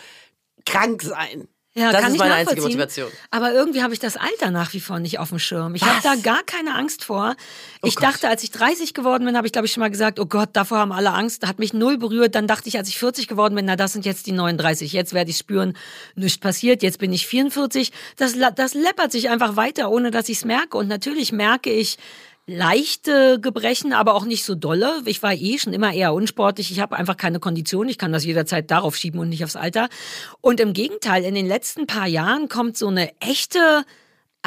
krank sein. Ja, das ist meine einzige Motivation. Aber irgendwie habe ich das Alter nach wie vor nicht auf dem Schirm. Ich habe da gar keine Angst vor. Oh ich Gott. dachte, als ich 30 geworden bin, habe ich glaube ich schon mal gesagt, oh Gott, davor haben alle Angst. Hat mich null berührt. Dann dachte ich, als ich 40 geworden bin, na das sind jetzt die 39. Jetzt werde ich spüren, nichts passiert. Jetzt bin ich 44. Das, das läppert sich einfach weiter, ohne dass ich es merke. Und natürlich merke ich, leichte Gebrechen, aber auch nicht so dolle. Ich war eh schon immer eher unsportlich. Ich habe einfach keine Kondition. Ich kann das jederzeit darauf schieben und nicht aufs Alter. Und im Gegenteil, in den letzten paar Jahren kommt so eine echte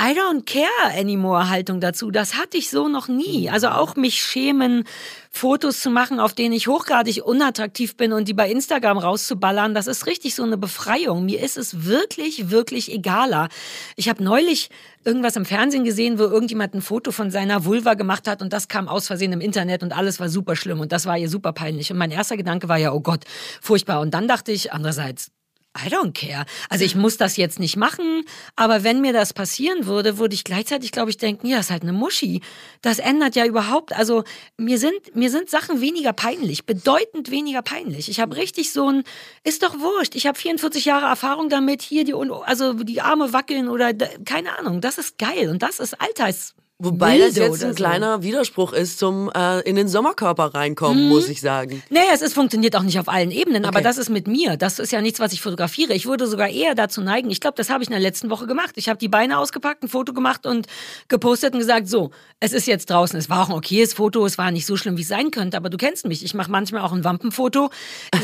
I don't care anymore Haltung dazu. Das hatte ich so noch nie. Also auch mich schämen, Fotos zu machen, auf denen ich hochgradig unattraktiv bin und die bei Instagram rauszuballern, das ist richtig so eine Befreiung. Mir ist es wirklich, wirklich egaler. Ich habe neulich irgendwas im Fernsehen gesehen, wo irgendjemand ein Foto von seiner Vulva gemacht hat und das kam aus Versehen im Internet und alles war super schlimm und das war ihr super peinlich. Und mein erster Gedanke war ja, oh Gott, furchtbar. Und dann dachte ich andererseits, I don't care. Also ich muss das jetzt nicht machen, aber wenn mir das passieren würde, würde ich gleichzeitig, glaube ich, denken, ja, ist halt eine Muschi. Das ändert ja überhaupt, also mir sind, mir sind Sachen weniger peinlich, bedeutend weniger peinlich. Ich habe richtig so ein, ist doch wurscht, ich habe 44 Jahre Erfahrung damit, hier die, also die Arme wackeln oder keine Ahnung, das ist geil und das ist Alltags, Wobei das jetzt ein so. kleiner Widerspruch ist zum äh, in den Sommerkörper reinkommen, mhm. muss ich sagen. Naja, es ist, funktioniert auch nicht auf allen Ebenen, okay. aber das ist mit mir. Das ist ja nichts, was ich fotografiere. Ich würde sogar eher dazu neigen, ich glaube, das habe ich in der letzten Woche gemacht. Ich habe die Beine ausgepackt, ein Foto gemacht und gepostet und gesagt, so, es ist jetzt draußen. Es war auch ein okayes Foto, es war nicht so schlimm, wie es sein könnte, aber du kennst mich. Ich mache manchmal auch ein Wampenfoto.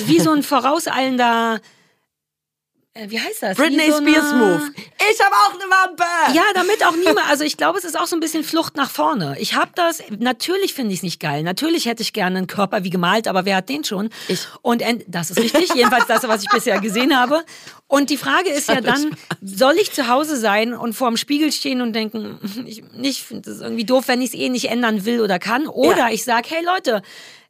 Wie so ein vorauseilender wie heißt das? Britney so Spears Move. Ich habe auch eine Wampe. Ja, damit auch niemand. Also ich glaube, es ist auch so ein bisschen Flucht nach vorne. Ich habe das. Natürlich finde ich es nicht geil. Natürlich hätte ich gerne einen Körper wie gemalt, aber wer hat den schon? Ich. Und das ist richtig. Jedenfalls das, was ich bisher gesehen habe. Und die Frage ist ja dann, soll ich zu Hause sein und vor dem Spiegel stehen und denken, ich, ich finde es irgendwie doof, wenn ich es eh nicht ändern will oder kann? Oder ja. ich sage, hey Leute,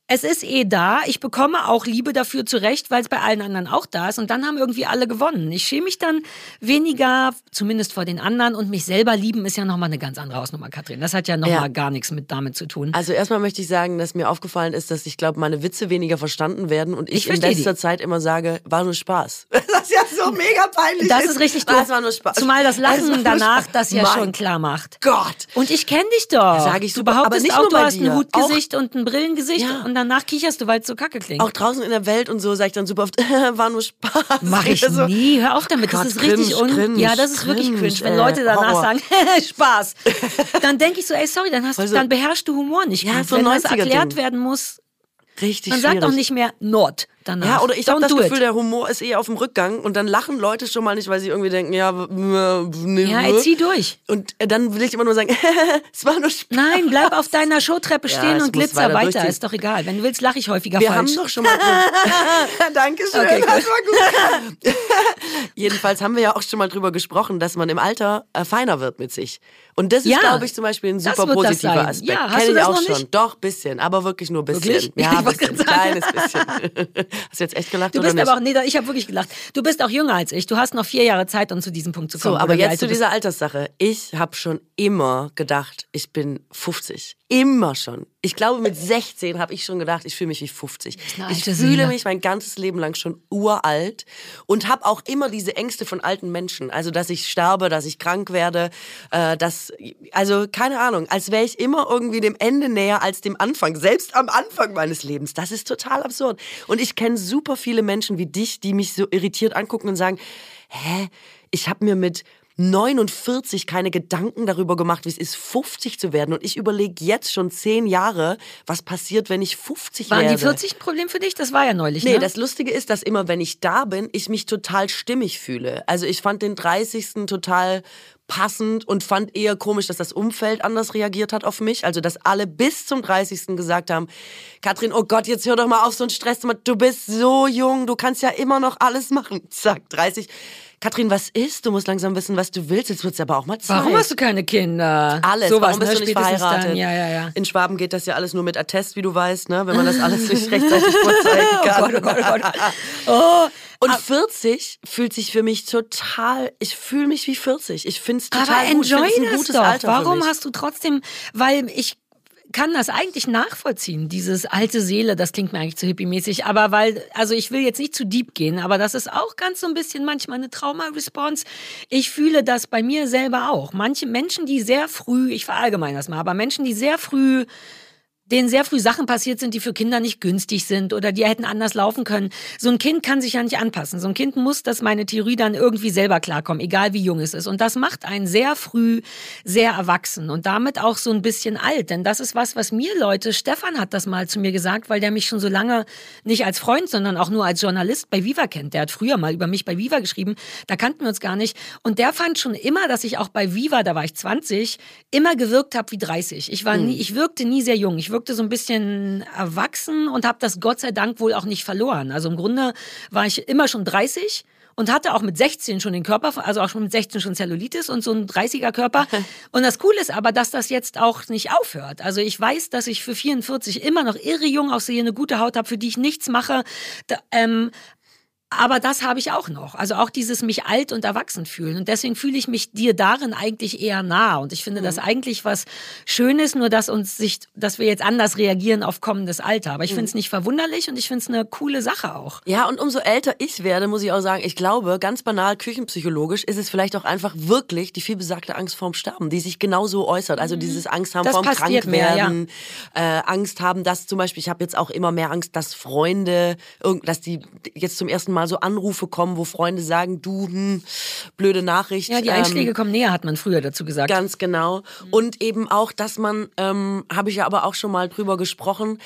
es ist eh da. Ich bekomme auch Liebe dafür zurecht, weil es bei allen anderen auch da ist. Und dann haben irgendwie alle gewonnen. Ich schäme mich dann weniger, zumindest vor den anderen. Und mich selber lieben ist ja nochmal eine ganz andere Hausnummer, Katrin. Das hat ja nochmal ja. gar nichts mit damit zu tun. Also erstmal möchte ich sagen, dass mir aufgefallen ist, dass ich glaube, meine Witze weniger verstanden werden. Und ich, ich in letzter die. Zeit immer sage, war nur Spaß. Das ist ja so mega peinlich. Das ist richtig doof. Das war nur Spaß. Zumal das Lachen danach das ja schon klar macht. Gott. Und ich kenne dich doch. Sag ich du super, behauptest aber nicht auch, du hast ein Hutgesicht auch. und ein Brillengesicht. Ja. Und danach kicherst du, weil es so kacke klingt. Auch draußen in der Welt und so sage ich dann super oft, war nur Spaß. Mach ich so, nie. Hör auf damit. Gott, das ist cringe, richtig un cringe, Ja, das ist cringe, wirklich cringe. Wenn Leute danach Horror. sagen, Spaß, dann denke ich so, ey, sorry, dann hast also, dann beherrschst du Humor nicht. Ja, so Wenn das erklärt werden muss, Richtig Man sagt doch nicht mehr Nord. Danach. Ja, oder ich habe das Gefühl, it. der Humor ist eher auf dem Rückgang und dann lachen Leute schon mal nicht, weil sie irgendwie denken, ja, nee, Ja, ey, zieh durch. Und äh, dann will ich immer nur sagen, es war nur Spaß. Nein, bleib auf deiner Showtreppe Ja, stehen es und glitzer weiter weiter. Ist doch egal. Wenn du willst, lache ich häufiger Wir falsch. haben doch schon mal. Dankeschön, Okay, das war gut. Jedenfalls haben wir ja auch schon mal drüber gesprochen, dass man im Alter äh, feiner wird mit sich. Und das ist, Ja, glaube ich, zum Beispiel ein super positiver. Aspekt. Ja, hast Kenn du ich auch schon. nicht? Doch, bisschen, aber wirklich nur ein bisschen. Wirklich? Ja, Ich ein bisschen, kleines bisschen. Hast du jetzt echt gelacht Du oder bist nicht? aber auch, nee, ich habe wirklich gelacht. Du bist auch jünger als ich. Du hast noch vier Jahre Zeit, um zu diesem Punkt zu kommen. So, aber jetzt zu dieser Alterssache. Ich habe schon immer gedacht, ich bin 50. Immer schon. Ich glaube, mit 16 habe ich schon gedacht, ich fühle mich wie 50. eine Ich fühle Seele. mich mein ganzes Leben lang schon uralt und habe auch immer diese Ängste von alten Menschen. Also, dass ich sterbe, dass ich krank werde, äh, dass, also keine Ahnung, als wäre ich immer irgendwie dem Ende näher als dem Anfang. Selbst am Anfang meines Lebens. Das ist total absurd. Und ich kenne super viele Menschen wie dich, die mich so irritiert angucken und sagen, hä, ich habe mir mit 49 keine Gedanken darüber gemacht, wie es ist, 50 zu werden. Und ich überlege jetzt schon zehn Jahre, was passiert, wenn ich 50 Waren werde. die 40 ein Problem für dich? Das war ja neulich, Nee, ne? das Lustige ist, dass immer, wenn ich da bin, ich mich total stimmig fühle. Also ich fand den 30. total passend und fand eher komisch, dass das Umfeld anders reagiert hat auf mich. Also, dass alle bis zum 30. gesagt haben, Katrin, oh Gott, jetzt hör doch mal auf so einen Stress. Du bist so jung, du kannst ja immer noch alles machen. Zack, 30. Katrin, was ist? Du musst langsam wissen, was du willst. Jetzt wird's aber auch mal Zeit. Warum hast du keine Kinder? Alles. Sowas, Warum bist ne? du nicht verheiratet? Dann. Ja, ja, ja. In Schwaben geht das ja alles nur mit Attest, wie du weißt, ne? wenn man das alles nicht rechtzeitig vorzeigen kann. Oh Gott, oh Gott, oh Gott. Oh, Und 40 fühlt sich für mich total, ich fühle mich wie 40. Ich finde es total aber gut. Enjoy ein das doch. Alter Warum hast du trotzdem, weil ich kann das eigentlich nachvollziehen, dieses alte Seele, das klingt mir eigentlich zu hippie-mäßig, aber weil, also ich will jetzt nicht zu deep gehen, aber das ist auch ganz so ein bisschen manchmal eine Trauma-Response. Ich fühle das bei mir selber auch. Manche Menschen, die sehr früh, ich verallgemeine das mal, aber Menschen, die sehr früh denen sehr früh Sachen passiert sind, die für Kinder nicht günstig sind oder die hätten anders laufen können. So ein Kind kann sich ja nicht anpassen. So ein Kind muss, dass meine Theorie dann irgendwie selber klarkommen, egal wie jung es ist. Und das macht einen sehr früh sehr erwachsen und damit auch so ein bisschen alt. Denn das ist was, was mir Leute, Stefan hat das mal zu mir gesagt, weil der mich schon so lange nicht als Freund, sondern auch nur als Journalist bei Viva kennt. Der hat früher mal über mich bei Viva geschrieben. Da kannten wir uns gar nicht. Und der fand schon immer, dass ich auch bei Viva, da war ich 20, immer gewirkt habe wie 30. Ich war nie, ich wirkte nie sehr jung. Ich wirkte so ein bisschen erwachsen und habe das Gott sei Dank wohl auch nicht verloren. Also im Grunde war ich immer schon 30 und hatte auch mit 16 schon den Körper, also auch schon mit 16 schon Zellulitis und so ein 30er Körper. Und das Coole ist aber, dass das jetzt auch nicht aufhört. Also ich weiß, dass ich für 44 immer noch irre jung aussehe, eine gute Haut habe, für die ich nichts mache. Da, ähm, aber das habe ich auch noch. Also auch dieses mich alt und erwachsen fühlen. Und deswegen fühle ich mich dir darin eigentlich eher nah. Und ich finde das eigentlich was Schönes, nur dass uns sich, dass wir jetzt anders reagieren auf kommendes Alter. Aber ich finde es nicht verwunderlich und ich finde es eine coole Sache auch. Ja, und umso älter ich werde, muss ich auch sagen, ich glaube, ganz banal küchenpsychologisch ist es vielleicht auch einfach wirklich die vielbesagte Angst vorm Sterben, die sich genauso äußert. Also dieses Angst haben Das vorm passiert krank mehr, ja. äh, Angst haben, dass zum Beispiel, ich habe jetzt auch immer mehr Angst, dass Freunde, dass die jetzt zum ersten Mal so Anrufe kommen, wo Freunde sagen, du, hm, blöde Nachricht. Ja, die ähm, Einschläge kommen näher, hat man früher dazu gesagt. Ganz genau. Und eben auch, dass man, ähm, habe ich ja aber auch schon mal drüber gesprochen,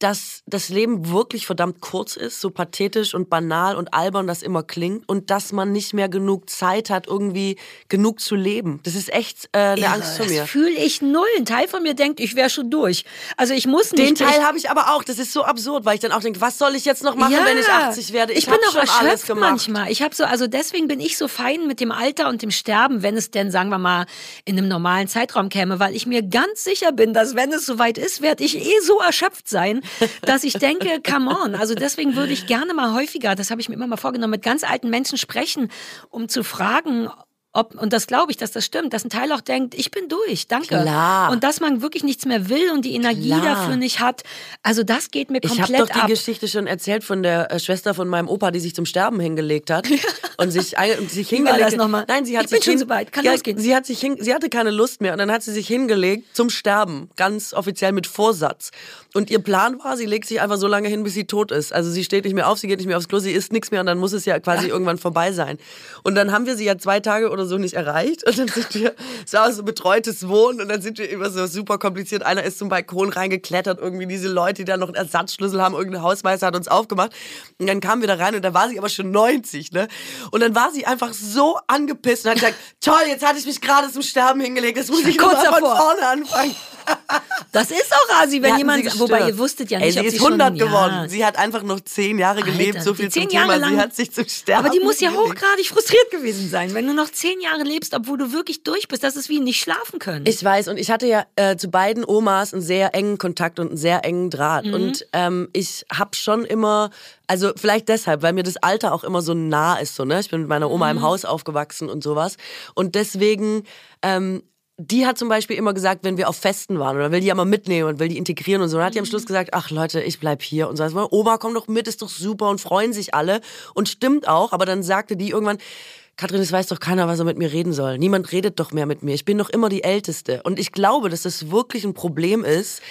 dass das Leben wirklich verdammt kurz ist, so pathetisch und banal und albern das immer klingt und dass man nicht mehr genug Zeit hat, irgendwie genug zu leben. Das ist echt äh, eine Irre, Angst von mir. Das fühle ich null. Ein Teil von mir denkt, ich wäre schon durch. Also ich muss nicht. Den Teil ich, habe ich aber auch. Das ist so absurd, weil ich dann auch denke, was soll ich jetzt noch machen, wenn ich 80 werde? Ich, hab bin auch erschöpft gemacht. manchmal. Ich habe so, also deswegen bin ich so fein mit dem Alter und dem Sterben, wenn es denn, sagen wir mal, in einem normalen Zeitraum käme, weil ich mir ganz sicher bin, dass wenn es soweit ist, werde ich eh so erschöpft sein, dass ich denke, come on. Also deswegen würde ich gerne mal häufiger, das habe ich mir immer mal vorgenommen, mit ganz alten Menschen sprechen, um zu fragen, ob, und das glaube ich, dass das stimmt, dass ein Teil auch denkt, ich bin durch, danke. Klar. Und dass man wirklich nichts mehr will und die Energie Klar. dafür nicht hat. Also das geht mir Ich komplett habe doch die ab. Geschichte schon erzählt von der äh, Schwester von meinem Opa, die sich zum Sterben hingelegt hat und sich, und sich Wie war hingelegt das nochmal? Nein, sie hat Ich bin sich schon hin- so weit, kann ja, losgehen. Sie hat sich hin, sie hatte keine Lust mehr und dann hat sie sich hingelegt zum Sterben, ganz offiziell mit Vorsatz. Und ihr Plan war, sie legt sich einfach so lange hin, bis sie tot ist. Also sie steht nicht mehr auf, sie geht nicht mehr aufs Klo, sie isst nichts mehr und dann muss es ja quasi ja. irgendwann vorbei sein. Und dann haben wir sie ja zwei Tage oder so nicht erreicht und dann sind wir, es war so betreutes Wohnen und dann sind wir immer so super kompliziert. Einer ist zum Balkon reingeklettert, irgendwie diese Leute, die da noch einen Ersatzschlüssel haben, irgendein Hausmeister hat uns aufgemacht. Und dann kamen wir da rein und da war sie aber schon 90, ne? Und dann war sie einfach so angepisst und hat gesagt, toll, jetzt hatte ich mich gerade zum Sterben hingelegt, jetzt muss ich kurz von vorne anfangen. Das ist auch Asi, wenn jemand, wobei ihr wusstet ja nicht, Ey, sie ist sie 100 schon, geworden. Ja. Sie hat einfach noch zehn Jahre gelebt, Alter, so viel zum Thema. Lang, sie hat sich zum Sterben Aber die muss ja hochgradig frustriert gewesen sein, wenn du noch zehn Jahre lebst, obwohl du wirklich durch bist. Das ist wie nicht schlafen können. Ich weiß und ich hatte ja äh, zu beiden Omas einen sehr engen Kontakt und einen sehr engen Draht. Mhm. Und ähm, ich habe schon immer also vielleicht deshalb, weil mir das Alter auch immer so nah ist, so ne. Ich bin mit meiner Oma mhm. im Haus aufgewachsen und sowas und deswegen ähm, die hat zum Beispiel immer gesagt, wenn wir auf Festen waren, oder will die ja mal mitnehmen und will die integrieren und so, dann hat die am Schluss gesagt, ach Leute, ich bleib hier und so. Also, Oma, komm doch mit, ist doch super und freuen sich alle und stimmt auch, aber dann sagte die irgendwann, Katrin, es weiß doch keiner, was er mit mir reden soll. Niemand redet doch mehr mit mir. Ich bin doch immer die Älteste. Und ich glaube, dass das wirklich ein Problem ist,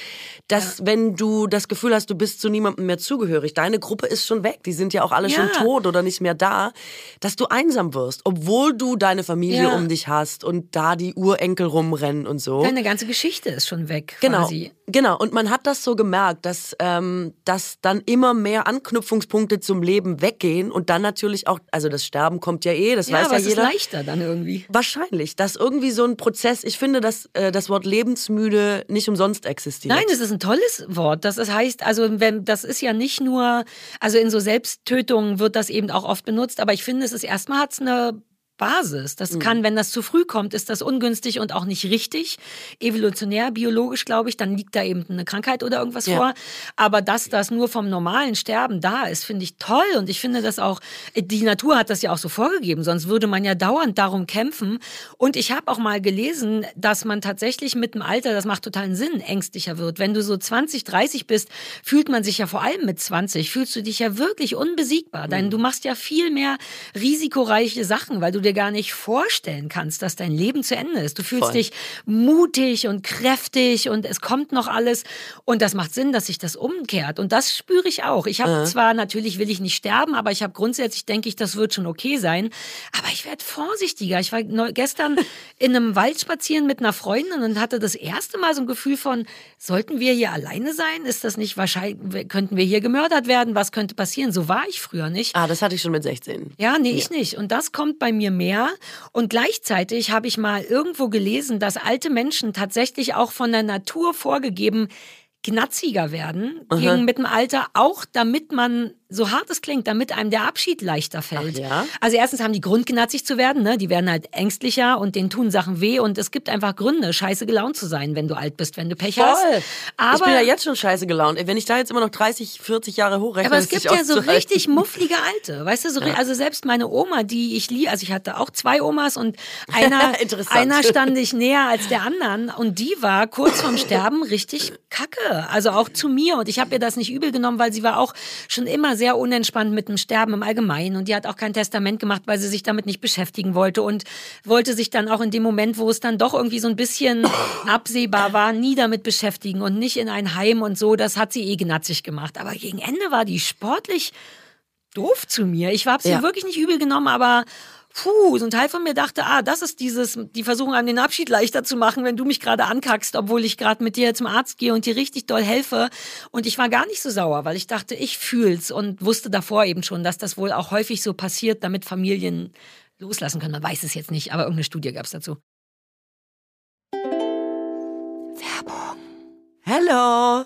dass ja. wenn du das Gefühl hast, du bist zu niemandem mehr zugehörig, deine Gruppe ist schon weg, die sind ja auch alle ja. schon tot oder nicht mehr da, dass du einsam wirst, obwohl du deine Familie ja. um dich hast und da die Urenkel rumrennen und so. Deine ganze Geschichte ist schon weg. Genau, quasi. Genau. Und man hat das so gemerkt, dass, ähm, dass dann immer mehr Anknüpfungspunkte zum Leben weggehen und dann natürlich auch, also das Sterben kommt ja eh, das weiß ja jeder. ist leichter dann irgendwie. Wahrscheinlich, dass irgendwie so ein Prozess, ich finde, dass äh, das Wort lebensmüde nicht umsonst existiert. Nein, es ist ein tolles Wort. Das heißt, also wenn das ist ja nicht nur, also in so Selbsttötungen wird das eben auch oft benutzt, aber ich finde, es ist erstmal hat es eine Basis. Das mhm. kann, wenn das zu früh kommt, ist das ungünstig und auch nicht richtig. Evolutionär, biologisch, glaube ich, dann liegt da eben eine Krankheit oder irgendwas ja. vor. Aber dass das nur vom normalen Sterben da ist, finde ich toll. Und ich finde das auch, die Natur hat das ja auch so vorgegeben, sonst würde man ja dauernd darum kämpfen. Und ich habe auch mal gelesen, dass man tatsächlich mit dem Alter, das macht totalen Sinn, ängstlicher wird. Wenn du so 20, 30 bist, fühlt man sich ja vor allem mit 20, fühlst du dich ja wirklich unbesiegbar. Mhm. Denn du machst ja viel mehr risikoreiche Sachen, weil du dir gar nicht vorstellen kannst, dass dein Leben zu Ende ist. Du fühlst Voll. dich mutig und kräftig und es kommt noch alles. Und das macht Sinn, dass sich das umkehrt. Und das spüre ich auch. Ich habe äh. zwar, natürlich will ich nicht sterben, aber ich habe grundsätzlich, denke ich, das wird schon okay sein. Aber ich werde vorsichtiger. Ich war gestern in einem Wald spazieren mit einer Freundin und hatte das erste Mal so ein Gefühl von, sollten wir hier alleine sein? Ist das nicht wahrscheinlich, könnten wir hier gemördert werden? Was könnte passieren? So war ich früher nicht. Ah, das hatte ich schon mit 16. Ja, nee, ja. ich nicht. Und das kommt bei mir mehr. Und gleichzeitig habe ich mal irgendwo gelesen, dass alte Menschen tatsächlich auch von der Natur vorgegeben gnatziger werden gegen mit dem Alter, auch damit man so hart es klingt, damit einem der Abschied leichter fällt. Ja? Also erstens haben die Grund, gnatzig zu werden, ne? die werden halt ängstlicher und denen tun Sachen weh und es gibt einfach Gründe, scheiße gelaunt zu sein, wenn du alt bist, wenn du Pech Voll. hast. Aber ich bin ja jetzt schon scheiße gelaunt. Wenn ich da jetzt immer noch 30, 40 Jahre hochrechne, Aber es gibt ja so richtig mufflige Alte, weißt du, so, ja. also selbst meine Oma, die ich liebe, also ich hatte auch zwei Omas und einer, einer stand ich näher als der anderen und die war kurz vorm Sterben richtig kacke, also auch zu mir und ich habe ihr das nicht übel genommen, weil sie war auch schon immer sehr unentspannt mit dem Sterben im Allgemeinen und die hat auch kein Testament gemacht, weil sie sich damit nicht beschäftigen wollte und wollte sich dann auch in dem Moment, wo es dann doch irgendwie so ein bisschen absehbar war, nie damit beschäftigen und nicht in ein Heim und so. Das hat sie eh gnatzig gemacht. Aber gegen Ende war die sportlich doof zu mir. Ich habe sie ja. wirklich nicht übel genommen, aber puh, so ein Teil von mir dachte, ah, das ist dieses, die versuchen einem den Abschied leichter zu machen, wenn du mich gerade ankackst, obwohl ich gerade mit dir zum Arzt gehe und dir richtig doll helfe. Und ich war gar nicht so sauer, weil ich dachte, ich fühl's und wusste davor eben schon, dass das wohl auch häufig so passiert, damit Familien loslassen können. Man weiß es jetzt nicht, aber irgendeine Studie gab's dazu. Werbung. Hello.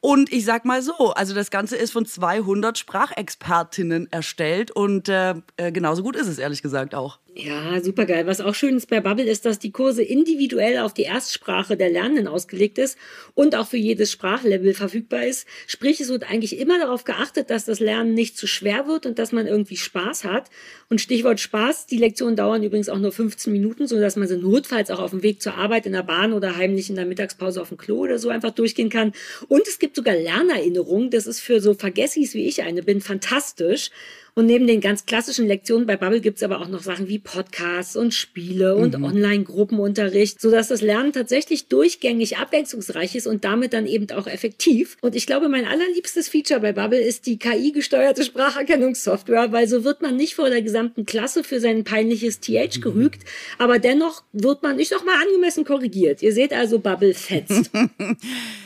Und ich sag mal so, also das Ganze ist von 200 Sprachexpertinnen erstellt und äh, äh, genauso gut ist es ehrlich gesagt auch. Ja, super geil. Was auch schön ist bei Bubble ist, dass die Kurse individuell auf die Erstsprache der Lernenden ausgelegt ist und auch für jedes Sprachlevel verfügbar ist. Sprich, es wird eigentlich immer darauf geachtet, dass das Lernen nicht zu schwer wird und dass man irgendwie Spaß hat. Und Stichwort Spaß, die Lektionen dauern übrigens auch nur 15 Minuten, so dass man sie notfalls auch auf dem Weg zur Arbeit in der Bahn oder heimlich in der Mittagspause auf dem Klo oder so einfach durchgehen kann. Und es gibt sogar Lernerinnerungen. Das ist für so Vergessis wie ich eine bin fantastisch. Und neben den ganz klassischen Lektionen bei Bubble gibt's aber auch noch Sachen wie Podcasts und Spiele und mhm. Online-Gruppenunterricht, sodass das Lernen tatsächlich durchgängig abwechslungsreich ist und damit dann eben auch effektiv. Und ich glaube, mein allerliebstes Feature bei Bubble ist die KI-gesteuerte Spracherkennungssoftware, weil so wird man nicht vor der gesamten Klasse für sein peinliches TH mhm. gerügt, aber dennoch wird man, ich sag mal, angemessen korrigiert. Ihr seht also, Bubble fetzt.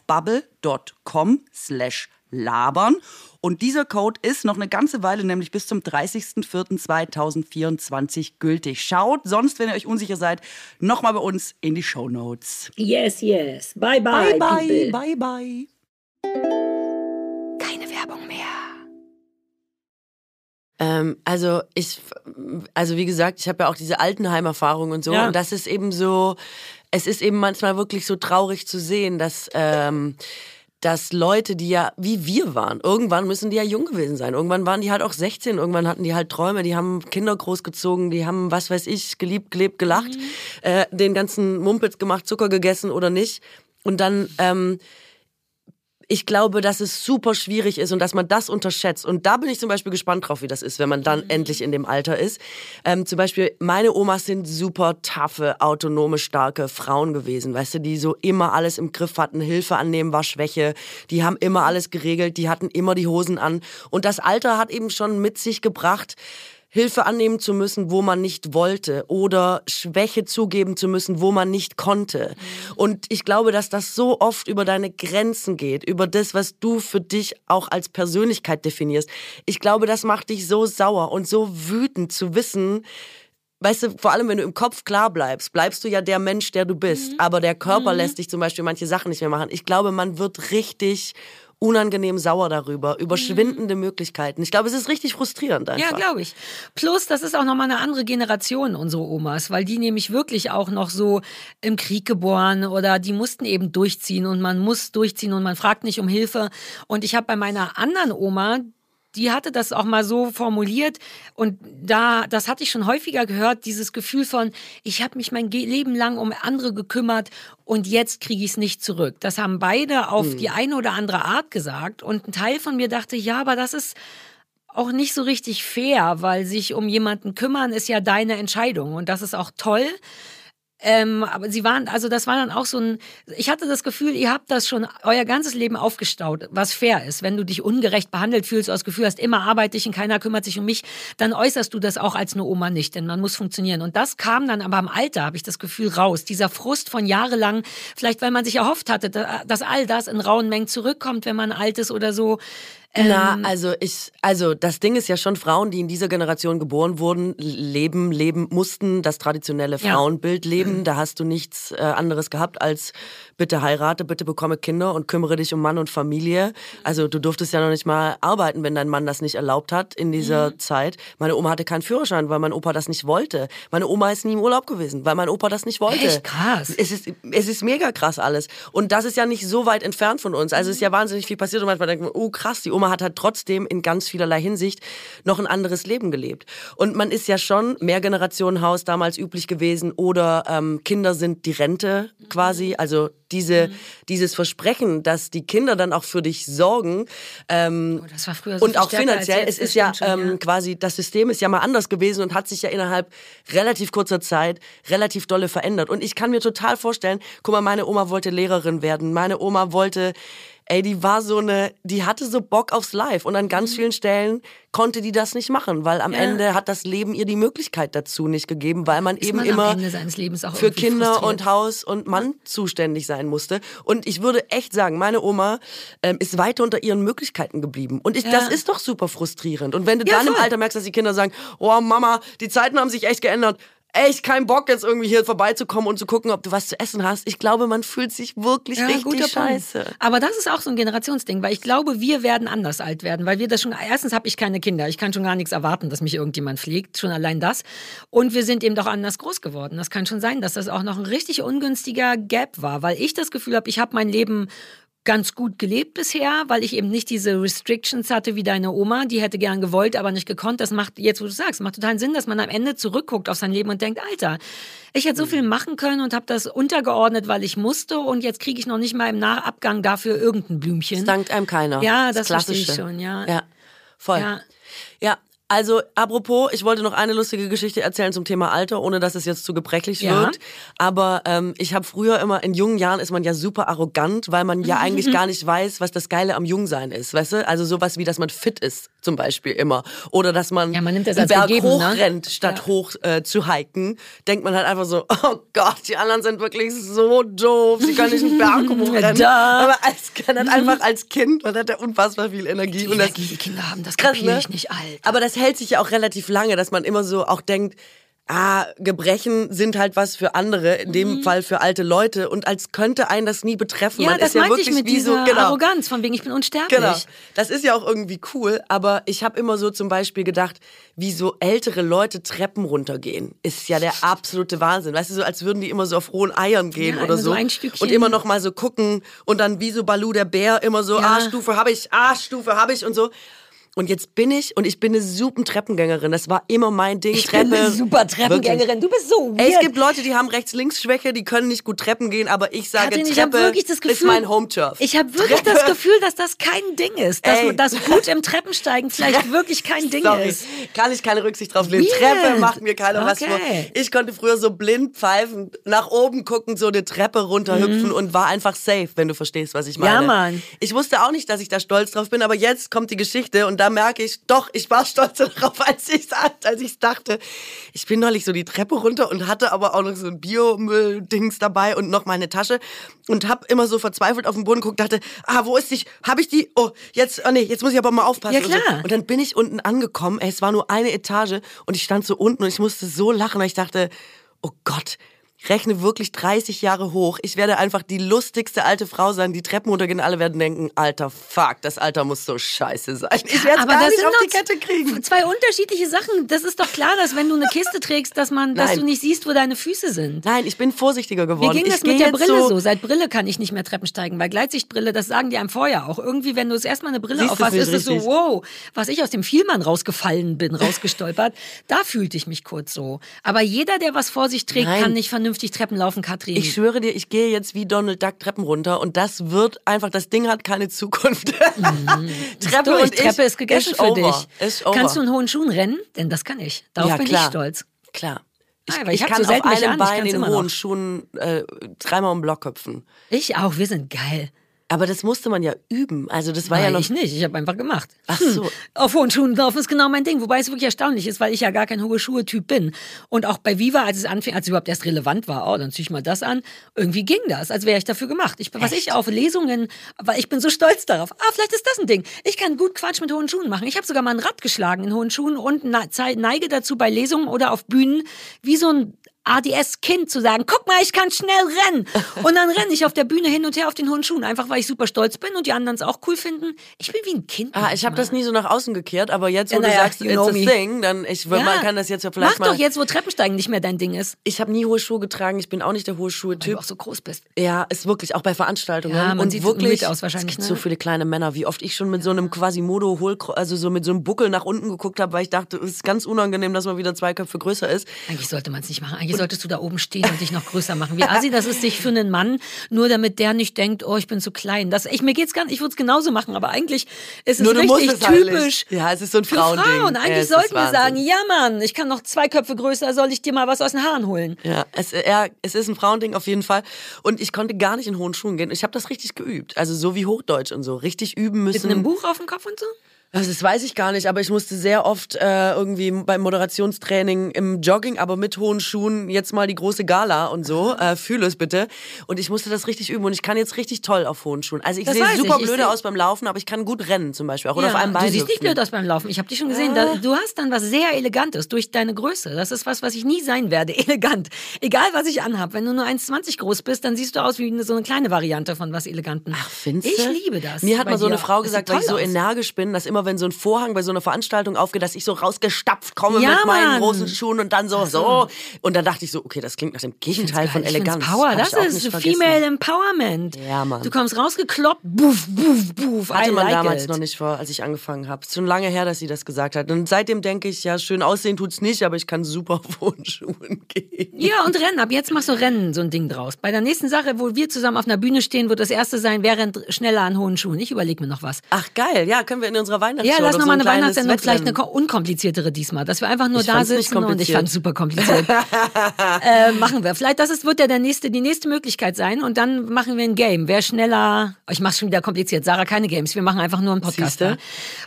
bubble.com slash labern. Und dieser Code ist noch eine ganze Weile, nämlich bis zum 30.04.2024 gültig. Schaut sonst, wenn ihr euch unsicher seid, nochmal bei uns in die Show Notes. Yes, yes. Bye, bye. Bye, bye. People. Bye, bye. Keine Werbung mehr. Ähm, also ich, also wie gesagt, ich habe ja auch diese Altenheim-Erfahrung und so. Ja. Und das ist eben so, es ist eben manchmal wirklich so traurig zu sehen, dass, ähm, dass Leute, die ja wie wir waren, irgendwann müssen die ja jung gewesen sein. Irgendwann waren die halt auch 16, irgendwann hatten die halt Träume, die haben Kinder großgezogen, die haben, was weiß ich, geliebt, gelebt, gelacht, mhm. äh, den ganzen Mumpitz gemacht, Zucker gegessen oder nicht. Und dann ähm, ich glaube, dass es super schwierig ist und dass man das unterschätzt. Und da bin ich zum Beispiel gespannt drauf, wie das ist, wenn man dann mhm. endlich in dem Alter ist. Ähm, zum Beispiel, meine Omas sind super taffe, autonome, starke Frauen gewesen, weißt du, die so immer alles im Griff hatten. Hilfe annehmen war Schwäche. Die haben immer alles geregelt, die hatten immer die Hosen an. Und das Alter hat eben schon mit sich gebracht, Hilfe annehmen zu müssen, wo man nicht wollte oder Schwäche zugeben zu müssen, wo man nicht konnte. Und ich glaube, dass das so oft über deine Grenzen geht, über das, was du für dich auch als Persönlichkeit definierst. Ich glaube, das macht dich so sauer und so wütend zu wissen, weißt du, vor allem wenn du im Kopf klar bleibst, bleibst du ja der Mensch, der du bist. Mhm. Aber der Körper mhm. lässt dich zum Beispiel manche Sachen nicht mehr machen. Ich glaube, man wird richtig unangenehm sauer darüber, über mhm. schwindende Möglichkeiten. Ich glaube, es ist richtig frustrierend einfach. Ja, glaube ich. Plus, das ist auch nochmal eine andere Generation, unsere Omas, weil die nämlich wirklich auch noch so im Krieg geboren oder die mussten eben durchziehen und man muss durchziehen und man fragt nicht um Hilfe. Und ich habe bei meiner anderen Oma, die hatte das auch mal so formuliert und da, das hatte ich schon häufiger gehört, dieses Gefühl von, ich habe mich mein Leben lang um andere gekümmert und jetzt kriege ich es nicht zurück. Das haben beide auf mhm. die eine oder andere Art gesagt und ein Teil von mir dachte, ja, aber das ist auch nicht so richtig fair, weil sich um jemanden kümmern ist ja deine Entscheidung und das ist auch toll. Ähm, aber sie waren, also das war dann auch so ein, ich hatte das Gefühl, ihr habt das schon euer ganzes Leben aufgestaut, was fair ist. Wenn du dich ungerecht behandelt fühlst, das Gefühl hast, immer arbeite ich und keiner kümmert sich um mich, dann äußerst du das auch als eine Oma nicht, denn man muss funktionieren. Und das kam dann aber im Alter, habe ich das Gefühl, raus. Dieser Frust von jahrelang, vielleicht weil man sich erhofft hatte, dass all das in rauen Mengen zurückkommt, wenn man alt ist oder so. Na, ähm, also ich, also das Ding ist ja schon, Frauen, die in dieser Generation geboren wurden, leben, leben mussten, das traditionelle Frauenbild ja. leben. Da hast du nichts äh, anderes gehabt als bitte heirate, bitte bekomme Kinder und kümmere dich um Mann und Familie. Also du durftest ja noch nicht mal arbeiten, wenn dein Mann das nicht erlaubt hat in dieser mhm. Zeit. Meine Oma hatte keinen Führerschein, weil mein Opa das nicht wollte. Meine Oma ist nie im Urlaub gewesen, weil mein Opa das nicht wollte. Echt krass. Es ist, es ist mega krass alles. Und das ist ja nicht so weit entfernt von uns. Also es ist ja wahnsinnig viel passiert und manchmal denkt man, oh krass, die Oma hat halt trotzdem in ganz vielerlei Hinsicht noch ein anderes Leben gelebt. Und man ist ja schon Mehrgenerationenhaus damals üblich gewesen oder ähm, Kinder sind die Rente quasi. Also diese, mhm. dieses Versprechen, dass die Kinder dann auch für dich sorgen. Ähm, oh, das war früher so und auch finanziell. Es ist ja, schon, ähm, quasi, das System ist ja mal anders gewesen und hat sich ja innerhalb relativ kurzer Zeit relativ dolle verändert. Und ich kann mir total vorstellen, guck mal, meine Oma wollte Lehrerin werden. Meine Oma wollte ey, die war so eine, die hatte so Bock aufs Live und an ganz mhm. vielen Stellen konnte die das nicht machen, weil am ja. Ende hat das Leben ihr die Möglichkeit dazu nicht gegeben, weil man Ist eben man immer für Kinder und Haus und Mann ja. zuständig sein musste. Und ich würde echt sagen, meine Oma ähm, ist weiter unter ihren Möglichkeiten geblieben. Und ich, ja. das ist doch super frustrierend. Und wenn du dann voll. im Alter merkst, dass die Kinder sagen, oh Mama, die Zeiten haben sich echt geändert, echt keinen Bock, jetzt irgendwie hier vorbeizukommen und zu gucken, ob du was zu essen hast. Ich glaube, man fühlt sich wirklich ja, richtig scheiße. Punkt. Aber das ist auch so ein Generationsding, weil ich glaube, wir werden anders alt werden, weil wir das schon, erstens habe ich keine Kinder, ich kann schon gar nichts erwarten, dass mich irgendjemand pflegt, schon allein das. Und wir sind eben doch anders groß geworden. Das kann schon sein, dass das auch noch ein richtig ungünstiger Gap war, weil ich das Gefühl habe, ich habe mein Leben ganz gut gelebt bisher, weil ich eben nicht diese Restrictions hatte wie deine Oma. Die hätte gern gewollt, aber nicht gekonnt. Das macht, jetzt wo du sagst, macht total Sinn, dass man am Ende zurückguckt auf sein Leben und denkt, Alter, ich hätte so viel machen können und habe das untergeordnet, weil ich musste und jetzt kriege ich noch nicht mal im Nachabgang dafür irgendein Blümchen. Das dankt einem keiner. Ja, das, das verstehe ich schon, ja. Ja, voll. Ja. ja, also, apropos, ich wollte noch eine lustige Geschichte erzählen zum Thema Alter, ohne dass es jetzt zu gebrechlich ja. wird. Aber ähm, ich habe früher immer, in jungen Jahren ist man ja super arrogant, weil man ja eigentlich gar nicht weiß, was das Geile am Jungsein ist, weißt du? Also sowas wie, dass man fit ist, zum Beispiel immer. Oder dass man, ja, man nimmt das einen Berg gegeben, ne? rennt, statt ja. hoch äh, zu hiken. Denkt man halt einfach so, oh Gott, die anderen sind wirklich so doof, sie können nicht einen Berg hochrennen. Aber als, halt einfach als Kind, man hat ja unfassbar viel Energie. Die und Energie, die Kinder haben, das krass, ne? ich nicht alt. Aber das hält sich ja auch relativ lange, dass man immer so auch denkt, ah, Gebrechen sind halt was für andere, in dem mhm. Fall für alte Leute und als könnte einen das nie betreffen. Ja, Man das ist ja wirklich ich mit wie dieser so, genau. Arroganz, von wegen ich bin unsterblich. Genau, das ist ja auch irgendwie cool, aber ich habe immer so zum Beispiel gedacht, wie so ältere Leute Treppen runtergehen, ist ja der absolute Wahnsinn. Weißt du, so als würden die immer so auf rohen Eiern gehen ja, oder so, so und immer noch mal so gucken und dann wie so Balu der Bär immer so, ja. ah, Stufe habe ich, ah, Stufe habe ich und so. Und jetzt bin ich und ich bin eine super Treppengängerin. Das war immer mein Ding. Ich Treppe. bin eine super Treppengängerin. Wirklich. Du bist so weird. Ey, es gibt Leute, die haben Rechts-Links-Schwäche, die können nicht gut Treppen gehen, aber ich sage, Katrin, Treppe ich Gefühl, ist mein Home-Turf. Ich habe wirklich Treppe. das Gefühl, dass das kein Ding ist. Dass Ey. das gut im Treppensteigen vielleicht wirklich kein Ding Sorry. ist. Kann ich keine Rücksicht drauf nehmen. Treppe macht mir keiner okay. was vor. Ich konnte früher so blind pfeifen, nach oben gucken, so eine Treppe runterhüpfen mhm. und war einfach safe, wenn du verstehst, was ich meine. Ja, Mann. Ich wusste auch nicht, dass ich da stolz drauf bin, aber jetzt kommt die Geschichte und da merke ich, doch, ich war stolz darauf, als ich als ich dachte. Ich bin neulich so die Treppe runter und hatte aber auch noch so ein Biomüll-Dings dabei und noch meine Tasche und hab immer so verzweifelt auf den Boden geguckt, dachte, ah, wo ist die? Hab ich die? Oh, jetzt, oh nee, jetzt muss ich aber mal aufpassen. Ja, klar. Und, so. und dann bin ich unten angekommen. Ey, es war nur eine Etage und ich stand so unten und ich musste so lachen, weil ich dachte, oh Gott, rechne wirklich 30 Jahre hoch. Ich werde einfach die lustigste alte Frau sein, die Treppen runtergehen. Alle werden denken, alter Fuck, das Alter muss so scheiße sein. Ich werde es gar nicht auf die Kette kriegen. Zwei unterschiedliche Sachen. Das ist doch klar, dass wenn du eine Kiste trägst, dass man, dass du nicht siehst, wo deine Füße sind. Nein, ich bin vorsichtiger geworden. Mir ging ich das mit der Brille so, so. Seit Brille kann ich nicht mehr Treppen steigen, weil Gleitsichtbrille, das sagen die einem vorher auch. Irgendwie, wenn du das erstmal eine Brille aufhast, ist es so, wow, was ich aus dem Vielmann rausgefallen bin, rausgestolpert. da fühlte ich mich kurz so. Aber jeder, der was vor sich trägt, Nein. kann nicht vernünftig Treppen laufen Katrin. Ich schwöre dir, ich gehe jetzt wie Donald Duck Treppen runter und das wird einfach, das Ding hat keine Zukunft. Mhm. Treppe und Treppe ist gegessen ist für over. dich. Kannst du in hohen Schuhen rennen? Denn das kann ich. Darauf ja, bin ich stolz. Klar. Ich, Ah, ich ich kann so selten auf einem an, ich Bein in hohen noch. Schuhen äh, dreimal um den Block hüpfen. Ich auch, wir sind geil. Aber das musste man ja üben. Also das war ja Nein, noch. ich nicht, ich habe einfach gemacht. Ach so. Auf hohen Schuhen laufen ist genau mein Ding, wobei es wirklich erstaunlich ist, weil ich ja gar kein hohe Schuhe-Typ bin. Und auch bei Viva, als es anfing, als es überhaupt erst relevant war, oh, dann zieh ich mal das an, irgendwie ging das, als wäre ich dafür gemacht. Ich, was ich auf Lesungen, weil ich bin so stolz darauf. Ah, vielleicht ist das ein Ding. Ich kann gut Quatsch mit hohen Schuhen machen. Ich habe sogar mal ein Rad geschlagen in hohen Schuhen und neige dazu bei Lesungen oder auf Bühnen wie so ein ADS-Kind zu sagen, guck mal, ich kann schnell rennen. Und dann renne ich auf der Bühne hin und her auf den hohen Schuhen, einfach weil ich super stolz bin und die anderen es auch cool finden. Ich bin wie ein Kind. Ah, ich habe das nie so nach außen gekehrt, aber jetzt, wo Ja, du naja, sagst, it's a me. thing, dann ich, man kann das jetzt ja vielleicht Mach mal. doch jetzt, wo Treppensteigen nicht mehr dein Ding ist. Ich habe nie hohe Schuhe getragen, ich bin auch nicht der hohe Weil Schuhe-Typ. du auch so groß bist. Ja, ist wirklich, auch bei Veranstaltungen. Ja, man und sieht wirklich, aus wahrscheinlich, Es gibt ne? so viele kleine Männer, wie oft ich schon mit so einem Quasimodo also so mit so einem Buckel nach unten geguckt habe, weil ich dachte, es ist ganz unangenehm, dass man wieder zwei Köpfe größer ist. Eigentlich sollte man es nicht machen. Eigentlich solltest du da oben stehen und dich noch größer machen. Wie assi das ist sich für einen Mann, nur damit der nicht denkt, oh, ich bin zu klein. Das, ich, mir geht's gar nicht, ich würde es genauso machen, aber eigentlich ist es Nur richtig halt typisch. Ja, es ist so ein Für Frauending. Frauen. Ja, Eigentlich ist sollten wir sagen, ja Mann, ich kann noch zwei Köpfe größer, soll ich dir mal was aus den Haaren holen? Ja, es, ja, es ist ein Frauending auf jeden Fall. Und ich konnte gar nicht in hohen Schuhen gehen. Ich habe das richtig geübt. Also so wie Hochdeutsch und so. Richtig üben Mit müssen. einem Buch auf dem Kopf und so? Also das weiß ich gar nicht, aber ich musste sehr oft äh, irgendwie beim Moderationstraining im Jogging, aber mit hohen Schuhen jetzt mal die große Gala und so. Äh, fühle es bitte. Und ich musste das richtig üben und ich kann jetzt richtig toll auf hohen Schuhen. Also ich sehe super ich. Ich blöde seh- aus beim Laufen, aber ich kann gut rennen zum Beispiel. Auch oder Ja, auf einem Bein. Du siehst nicht blöd aus beim Laufen. Ich habe dich schon gesehen. Da, du hast dann was sehr Elegantes durch deine Größe. Das ist was, was ich nie sein werde. Elegant. Egal, was ich anhab. Wenn du nur 1,20 groß bist, dann siehst du aus wie eine, so eine kleine Variante von was Eleganten. Ach, findest Ich du? liebe das. Mir hat mal so eine. Frau gesagt, weil ich so aus. energisch bin, dass immer wenn so ein Vorhang bei so einer Veranstaltung aufgeht, dass ich so rausgestapft komme Ja, mit meinen Mann. großen Schuhen und dann so, so. Und dann dachte ich so, okay, das klingt nach dem Gegenteil von Eleganz. Power, das ist. Female Empowerment. Ja, Mann. Du kommst rausgekloppt, buff, buff, buff. Hatte I man like damals it. noch nicht vor, als ich angefangen habe. Ist schon lange her, dass sie das gesagt hat. Und seitdem denke ich, ja, schön aussehen tut's nicht, aber ich kann super auf hohen Schuhen gehen. Ja, und Rennen. Ab jetzt machst du Rennen, so ein Ding draus. Bei der nächsten Sache, wo wir zusammen auf einer Bühne stehen, wird das erste sein, wer rennt schneller an hohen Schuhen. Ich überlege mir noch was. Ach geil, ja, können wir in unserer Weihnachtsshow Ja, lass doch noch so ein eine Weihnachtssendung, vielleicht eine unkompliziertere diesmal, dass wir einfach nur Ich da sitzen und ich fand super kompliziert. äh, machen wir. Vielleicht das ist, wird ja der nächste, die nächste Möglichkeit sein und dann machen wir ein Game. Wer schneller, oh, ich mach's schon wieder kompliziert. Sarah, keine Games. Wir machen einfach nur einen Podcast. Da.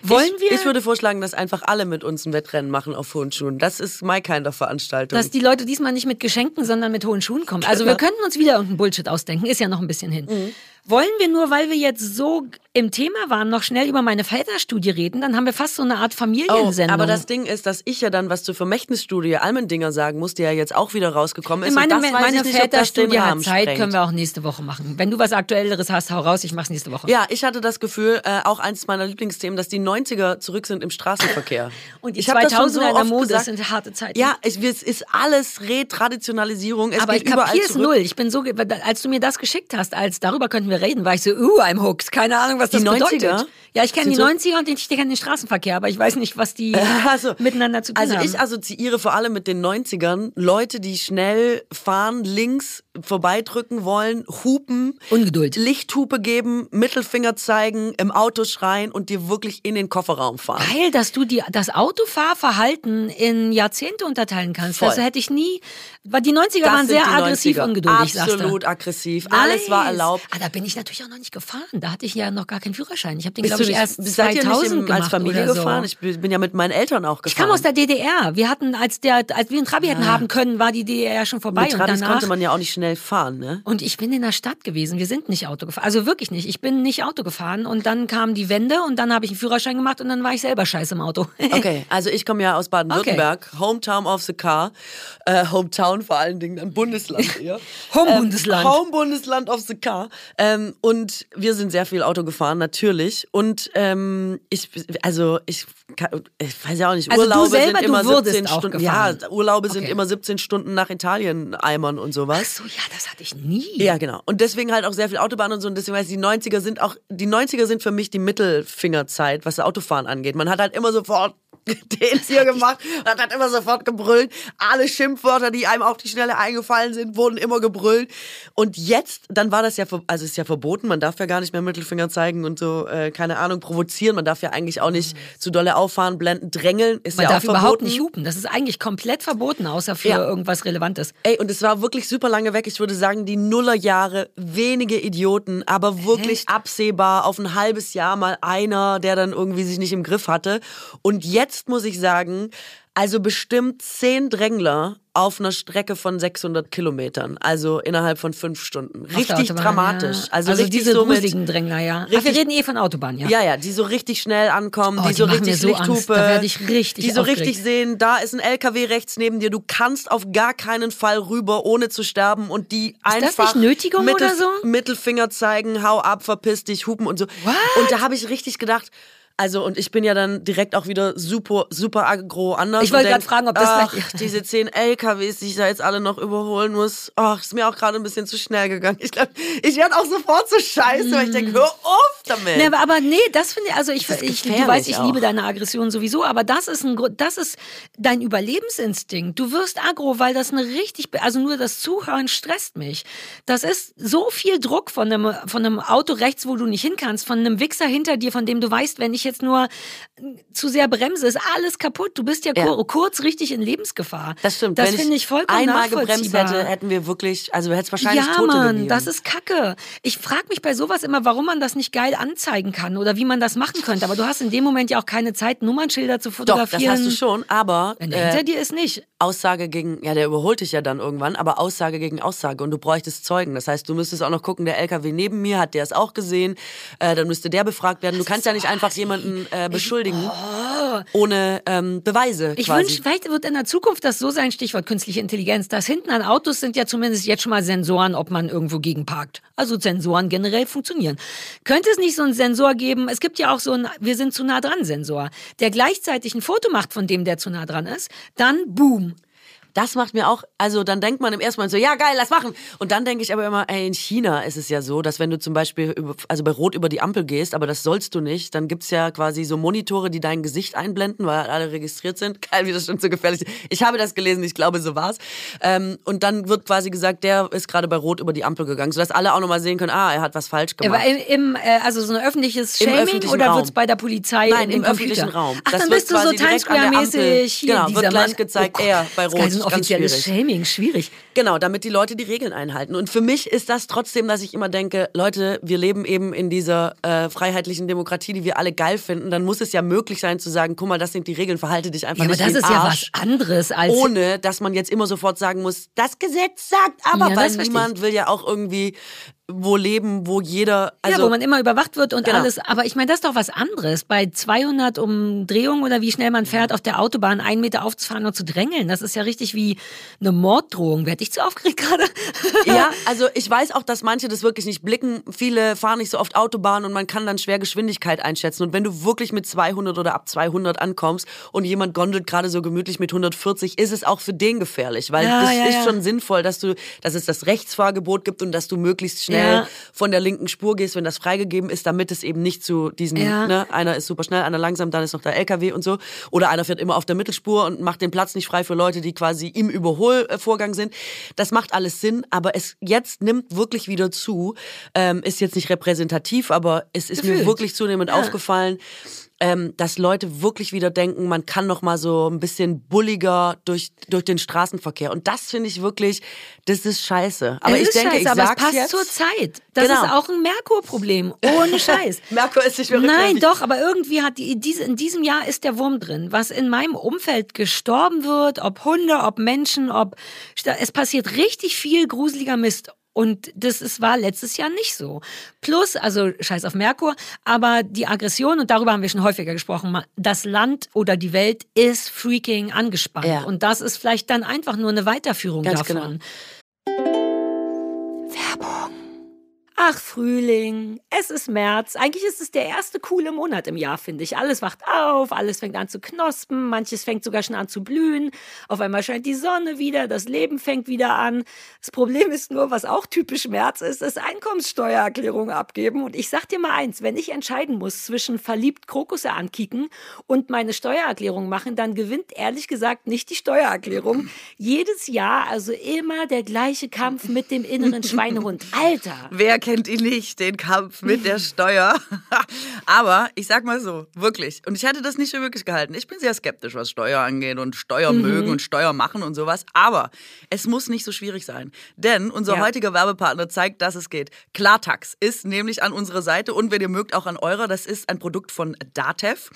Wollen ich, wir, Ich würde vorschlagen, dass einfach alle mit uns ein Wettrennen machen auf hohen Schuhen. Das ist my kind of Veranstaltung. dass die Leute diesmal nicht mit Geschenken, sondern mit hohen Schuhen kommen. Also wir könnten uns wieder irgendeinen Bullshit ausdenken. Ist ja noch ein bisschen hin. Mhm. Wollen wir nur, weil wir jetzt so im Thema waren, noch schnell über meine Väterstudie reden? Dann haben wir fast so eine Art Oh, Familiensendung. aber das Ding ist, dass ich ja dann was zur Vermächtnisstudie Almendinger sagen muss, die ja jetzt auch wieder rausgekommen ist. meine und das weiß meine ich das den Väterstudie hat Zeit, sprengt. können wir auch nächste Woche machen. Wenn du was Aktuelleres hast, hau raus, ich mach's nächste Woche. Ja, ich hatte das Gefühl, äh, auch eins meiner Lieblingsthemen, dass die 90er zurück sind im Straßenverkehr. Und die Ich hab das schon 2000er so in der Mode gesagt. sind harte Zeiten. Ja, es, es ist alles Retraditionalisierung. Es aber geht ich überall zurück. null. Ich bin so, als du mir das geschickt hast, als darüber könnten wir reden, war ich so, uh, I'm hooked. Keine Ahnung, was das Die 90er? bedeutet. Ja, ich kenne die so- 90er und ich kenne den Straßenverkehr, aber ich weiß nicht, was die Also, miteinander zu tun also haben. ich assoziiere vor allem mit den 90ern Leute, die schnell fahren, links vorbeidrücken wollen, hupen, Ungeduld. Lichthupe geben, Mittelfinger zeigen, im Auto schreien und dir wirklich in den Kofferraum fahren. Geil, dass du die, das Autofahrverhalten in Jahrzehnte unterteilen kannst. Voll. Das hätte ich nie. Weil die 90er Das waren sehr aggressiv 90er. ungeduldig. Absolut aggressiv. Alles war erlaubt. Ah, da bin ich natürlich auch noch nicht gefahren. Da hatte ich ja noch gar keinen Führerschein. Ich habe den, glaube ich, nicht, erst seid ihr 2000 nicht im, gemacht als Familie so. gefahren? Ich bin ja mit meinen Eltern auch gefahren. Ich kam aus der DDR. Wir hatten, als der, als wir einen Trabi hätten haben können, war die DDR ja schon vorbei Mit und Trabis danach. konnte man ja auch nicht schnell fahren, ne? Und ich bin in der Stadt gewesen. Wir sind nicht Auto gefahren. Also wirklich nicht. Ich bin nicht Auto gefahren. Und dann kam die Wende und dann habe ich einen Führerschein gemacht und dann war ich selber scheiße im Auto. Okay, also ich komme ja aus Baden-Württemberg, Hometown of the Car, äh, Hometown vor allen Dingen, dann Bundesland eher. Home-Bundesland. Ähm, Home-Bundesland of the Car. Ähm, und wir sind sehr viel Auto gefahren, natürlich. Und ähm, ich, also ich, ich weiß ja auch nicht, Also Urlaube selber, sind immer wurdest 17 auch Stunden. Ja, Urlaube sind Okay. immer 17 Stunden nach Italien eimern und sowas. Ach so, ja, das hatte ich nie. Ja, genau. Und deswegen halt auch sehr viel Autobahn und so. Und deswegen weiß ich, die 90er sind auch, die 90er sind für mich die Mittelfingerzeit, was das Autofahren angeht. Man hat halt immer sofort den hier gemacht und hat immer sofort gebrüllt. Alle Schimpfwörter, die einem auf die Schnelle eingefallen sind, wurden immer gebrüllt. Und jetzt, dann war das ja, also ist ja verboten, man darf ja gar nicht mehr Mittelfinger zeigen und so, äh, keine Ahnung, provozieren. Man darf ja eigentlich auch nicht zu dolle auffahren, blenden, drängeln, ist Man ja darf auch verboten. überhaupt nicht hupen. Das ist eigentlich komplett verboten, außer für Ja. irgendwas Relevantes. Ey, und es war wirklich super lange weg. Ich würde sagen, die Nullerjahre, wenige Idioten, aber wirklich absehbar auf ein halbes Jahr mal einer, der dann irgendwie sich nicht im Griff hatte. Und jetzt muss ich sagen, also bestimmt zehn Drängler auf einer Strecke von 600 Kilometern, also innerhalb von fünf Stunden. Richtig Autobahn, dramatisch. Ja. Also, Also, diese so mit, Drängler, ja. Ach, richtig- wir reden eh von Autobahn, ja. ja, ja, die so richtig schnell ankommen, Oh, die die so richtig so. Lichthupe, richtig die so aufgeregt. richtig sehen, da ist ein LKW rechts neben dir, du kannst auf gar keinen Fall rüber, ohne zu sterben und die das einfach nicht Nötigung Mittel, oder so? Mittelfinger zeigen, hau ab, verpiss dich, hupen und so. What? Und da habe ich richtig gedacht, also und ich bin ja dann direkt auch wieder super, super aggro anders. Ich wollte grad fragen, ob das ach, diese zehn LKWs, die ich da jetzt alle noch überholen muss, ach, ist mir auch gerade ein bisschen zu schnell gegangen. Ich glaube, ich werde auch sofort so scheiße, weil ich denke, hör auf damit. Nee, aber, aber nee, das finde ich, also ich, ich du weißt, ich auch. liebe deine Aggression sowieso, aber das ist ein das ist dein Überlebensinstinkt. Du wirst aggro, weil das eine richtig, also nur das Zuhören stresst mich. Das ist so viel Druck von einem, von einem Auto rechts, wo du nicht hin kannst, von einem Wichser hinter dir, von dem du weißt, wenn ich jetzt nur zu sehr bremse, ist alles kaputt. Du bist ja, Ja. kur kurz richtig in Lebensgefahr. Das stimmt. Das finde ich vollkommen einmal gebremst hätte, hätten wir wirklich, also hätte es wahrscheinlich ja, Tote Mann, gegeben. das ist Kacke. Ich frage mich bei sowas immer, warum man das nicht geil anzeigen kann oder wie man das machen könnte. Aber du hast in dem Moment ja auch keine Zeit, Nummernschilder zu Doch, das fotografieren. hast du schon, aber Wenn hinter äh, dir ist, nicht. Aussage gegen, ja, der überholt dich ja dann irgendwann, aber Aussage gegen Aussage und du bräuchtest Zeugen. Das heißt, du müsstest auch noch gucken, der LKW neben mir, hat der es auch gesehen? Äh, dann müsste der befragt werden. Du kannst ja nicht einfach jemanden äh, beschuldigen ohne ähm, Beweise oh. Ich wünsche, vielleicht wird in der Zukunft das so sein, Stichwort künstliche Intelligenz, dass hinten an Autos sind ja zumindest jetzt schon mal Sensoren, ob man irgendwo gegenparkt. Also Sensoren generell funktionieren. Könnte es nicht so einen Sensor geben? Es gibt ja auch so einen Wir sind zu nah dran Sensor, der gleichzeitig ein Foto macht von dem, der zu nah dran ist. Dann boom. Das macht mir auch, also dann denkt man im ersten Mal so, ja geil, lass machen. Und dann denke ich aber immer, ey, in China ist es ja so, dass wenn du zum Beispiel, über, also bei Rot über die Ampel gehst, aber das sollst du nicht, dann gibt's ja quasi so Monitore, die dein Gesicht einblenden, weil alle registriert sind. Geil, wie das schon so gefährlich ist. Ich habe das gelesen, ich glaube, so war's. Ähm, und dann wird quasi gesagt, der ist gerade bei Rot über die Ampel gegangen, sodass alle auch nochmal sehen können, ah, er hat was falsch gemacht. Aber im, äh, also so ein öffentliches Shaming öffentlichen oder Raum. wird's bei der Polizei Nein, im, im, öffentlichen? Raum. Ach, Das dann wird bist du so Timesquare-mäßig hier Genau, wird gleich Mann. gezeigt, oh er bei das ist offizielles schwierig. Shaming, schwierig. Genau, damit die Leute die Regeln einhalten. Und für mich ist das trotzdem, dass ich immer denke, Leute, wir leben eben in dieser äh, freiheitlichen Demokratie, die wir alle geil finden. Dann muss es ja möglich sein zu sagen, guck mal, das sind die Regeln, verhalte dich einfach Ja, aber nicht das wie ist ein ja Arsch. was anderes als Ohne, dass man jetzt immer sofort sagen muss, das Gesetz sagt aber, Ja, weil das niemand will ja auch irgendwie wo leben, wo jeder, also ja, wo man immer überwacht wird und Genau. alles. Aber ich meine, das ist doch was anderes. Bei 200 Umdrehungen oder wie schnell man fährt, auf der Autobahn einen Meter aufzufahren und zu drängeln, das ist ja richtig wie eine Morddrohung. Werd ich zu aufgeregt gerade? Ja, also ich weiß auch, dass manche das wirklich nicht blicken. Viele fahren nicht so oft Autobahn und man kann dann schwer Geschwindigkeit einschätzen. Und wenn du wirklich mit 200 oder ab 200 ankommst und jemand gondelt gerade so gemütlich mit 140, ist es auch für den gefährlich, weil Ja, das ja, ist ja. schon sinnvoll, dass du, dass es das Rechtsfahrgebot gibt und dass du möglichst schnell Ja. von der linken Spur gehst, wenn das freigegeben ist, damit es eben nicht zu diesen, Ja. ne, einer ist super schnell, einer langsam, dann ist noch der LKW und so. Oder einer fährt immer auf der Mittelspur und macht den Platz nicht frei für Leute, die quasi im Überholvorgang sind. Das macht alles Sinn, aber es jetzt nimmt wirklich wieder zu. Ähm, ist jetzt nicht repräsentativ, aber es ist mir Gefühlt. wirklich zunehmend Ja. aufgefallen, ähm, dass Leute wirklich wieder denken, man kann noch mal so ein bisschen bulliger durch, durch den Straßenverkehr. Und das finde ich wirklich, das ist scheiße. Aber Es ich ist denke, scheiße, ich aber es passt jetzt. zur Zeit. Das Genau. ist auch ein Merkur-Problem. Ohne Scheiß. Merkur ist nicht mehr Nein, doch, aber irgendwie hat die, diese, in diesem Jahr ist der Wurm drin. Was in meinem Umfeld gestorben wird, ob Hunde, ob Menschen, ob es passiert richtig viel gruseliger Mist. Und das ist, war letztes Jahr nicht so. Plus, also scheiß auf Merkur, aber die Aggression, und darüber haben wir schon häufiger gesprochen, das Land oder die Welt ist freaking angespannt. Ja. Und das ist vielleicht dann einfach nur eine Weiterführung Ganz davon. genau. Ach, Frühling, es ist März. Eigentlich ist es der erste coole Monat im Jahr, finde ich. Alles wacht auf, alles fängt an zu knospen, manches fängt sogar schon an zu blühen. Auf einmal scheint die Sonne wieder, das Leben fängt wieder an. Das Problem ist nur, was auch typisch März ist, ist Einkommenssteuererklärung abgeben. Und ich sag dir mal eins, wenn ich entscheiden muss zwischen verliebt Krokusse ankicken und meine Steuererklärung machen, dann gewinnt ehrlich gesagt nicht die Steuererklärung. Jedes Jahr also immer der gleiche Kampf mit dem inneren Schweinehund. Alter! Wer kennt ihn nicht, den Kampf mit der Steuer. Aber ich sag mal so, wirklich. Und ich hätte das nicht für möglich gehalten. Ich bin sehr skeptisch, was Steuer angeht und Steuer mhm. mögen und Steuer machen und sowas. Aber es muss nicht so schwierig sein. Denn unser ja. heutiger Werbepartner zeigt, dass es geht. Klartax ist nämlich an unserer Seite und wenn ihr mögt, auch an eurer. Das ist ein Produkt von Datev.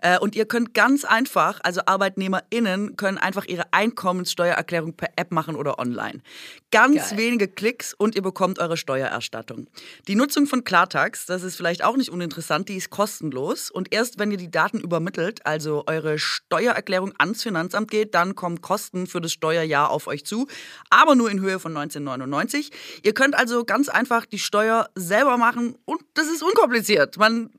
Äh, und ihr könnt ganz einfach, also ArbeitnehmerInnen können einfach ihre Einkommenssteuererklärung per App machen oder online. Ganz Geil. wenige Klicks und ihr bekommt eure Steuererstattung. Daten. Die Nutzung von Klartax, das ist vielleicht auch nicht uninteressant, die ist kostenlos. Und erst wenn ihr die Daten übermittelt, also eure Steuererklärung ans Finanzamt geht, dann kommen Kosten für das Steuerjahr auf euch zu, aber nur in Höhe von 1999. Ihr könnt also ganz einfach die Steuer selber machen und das ist unkompliziert. Man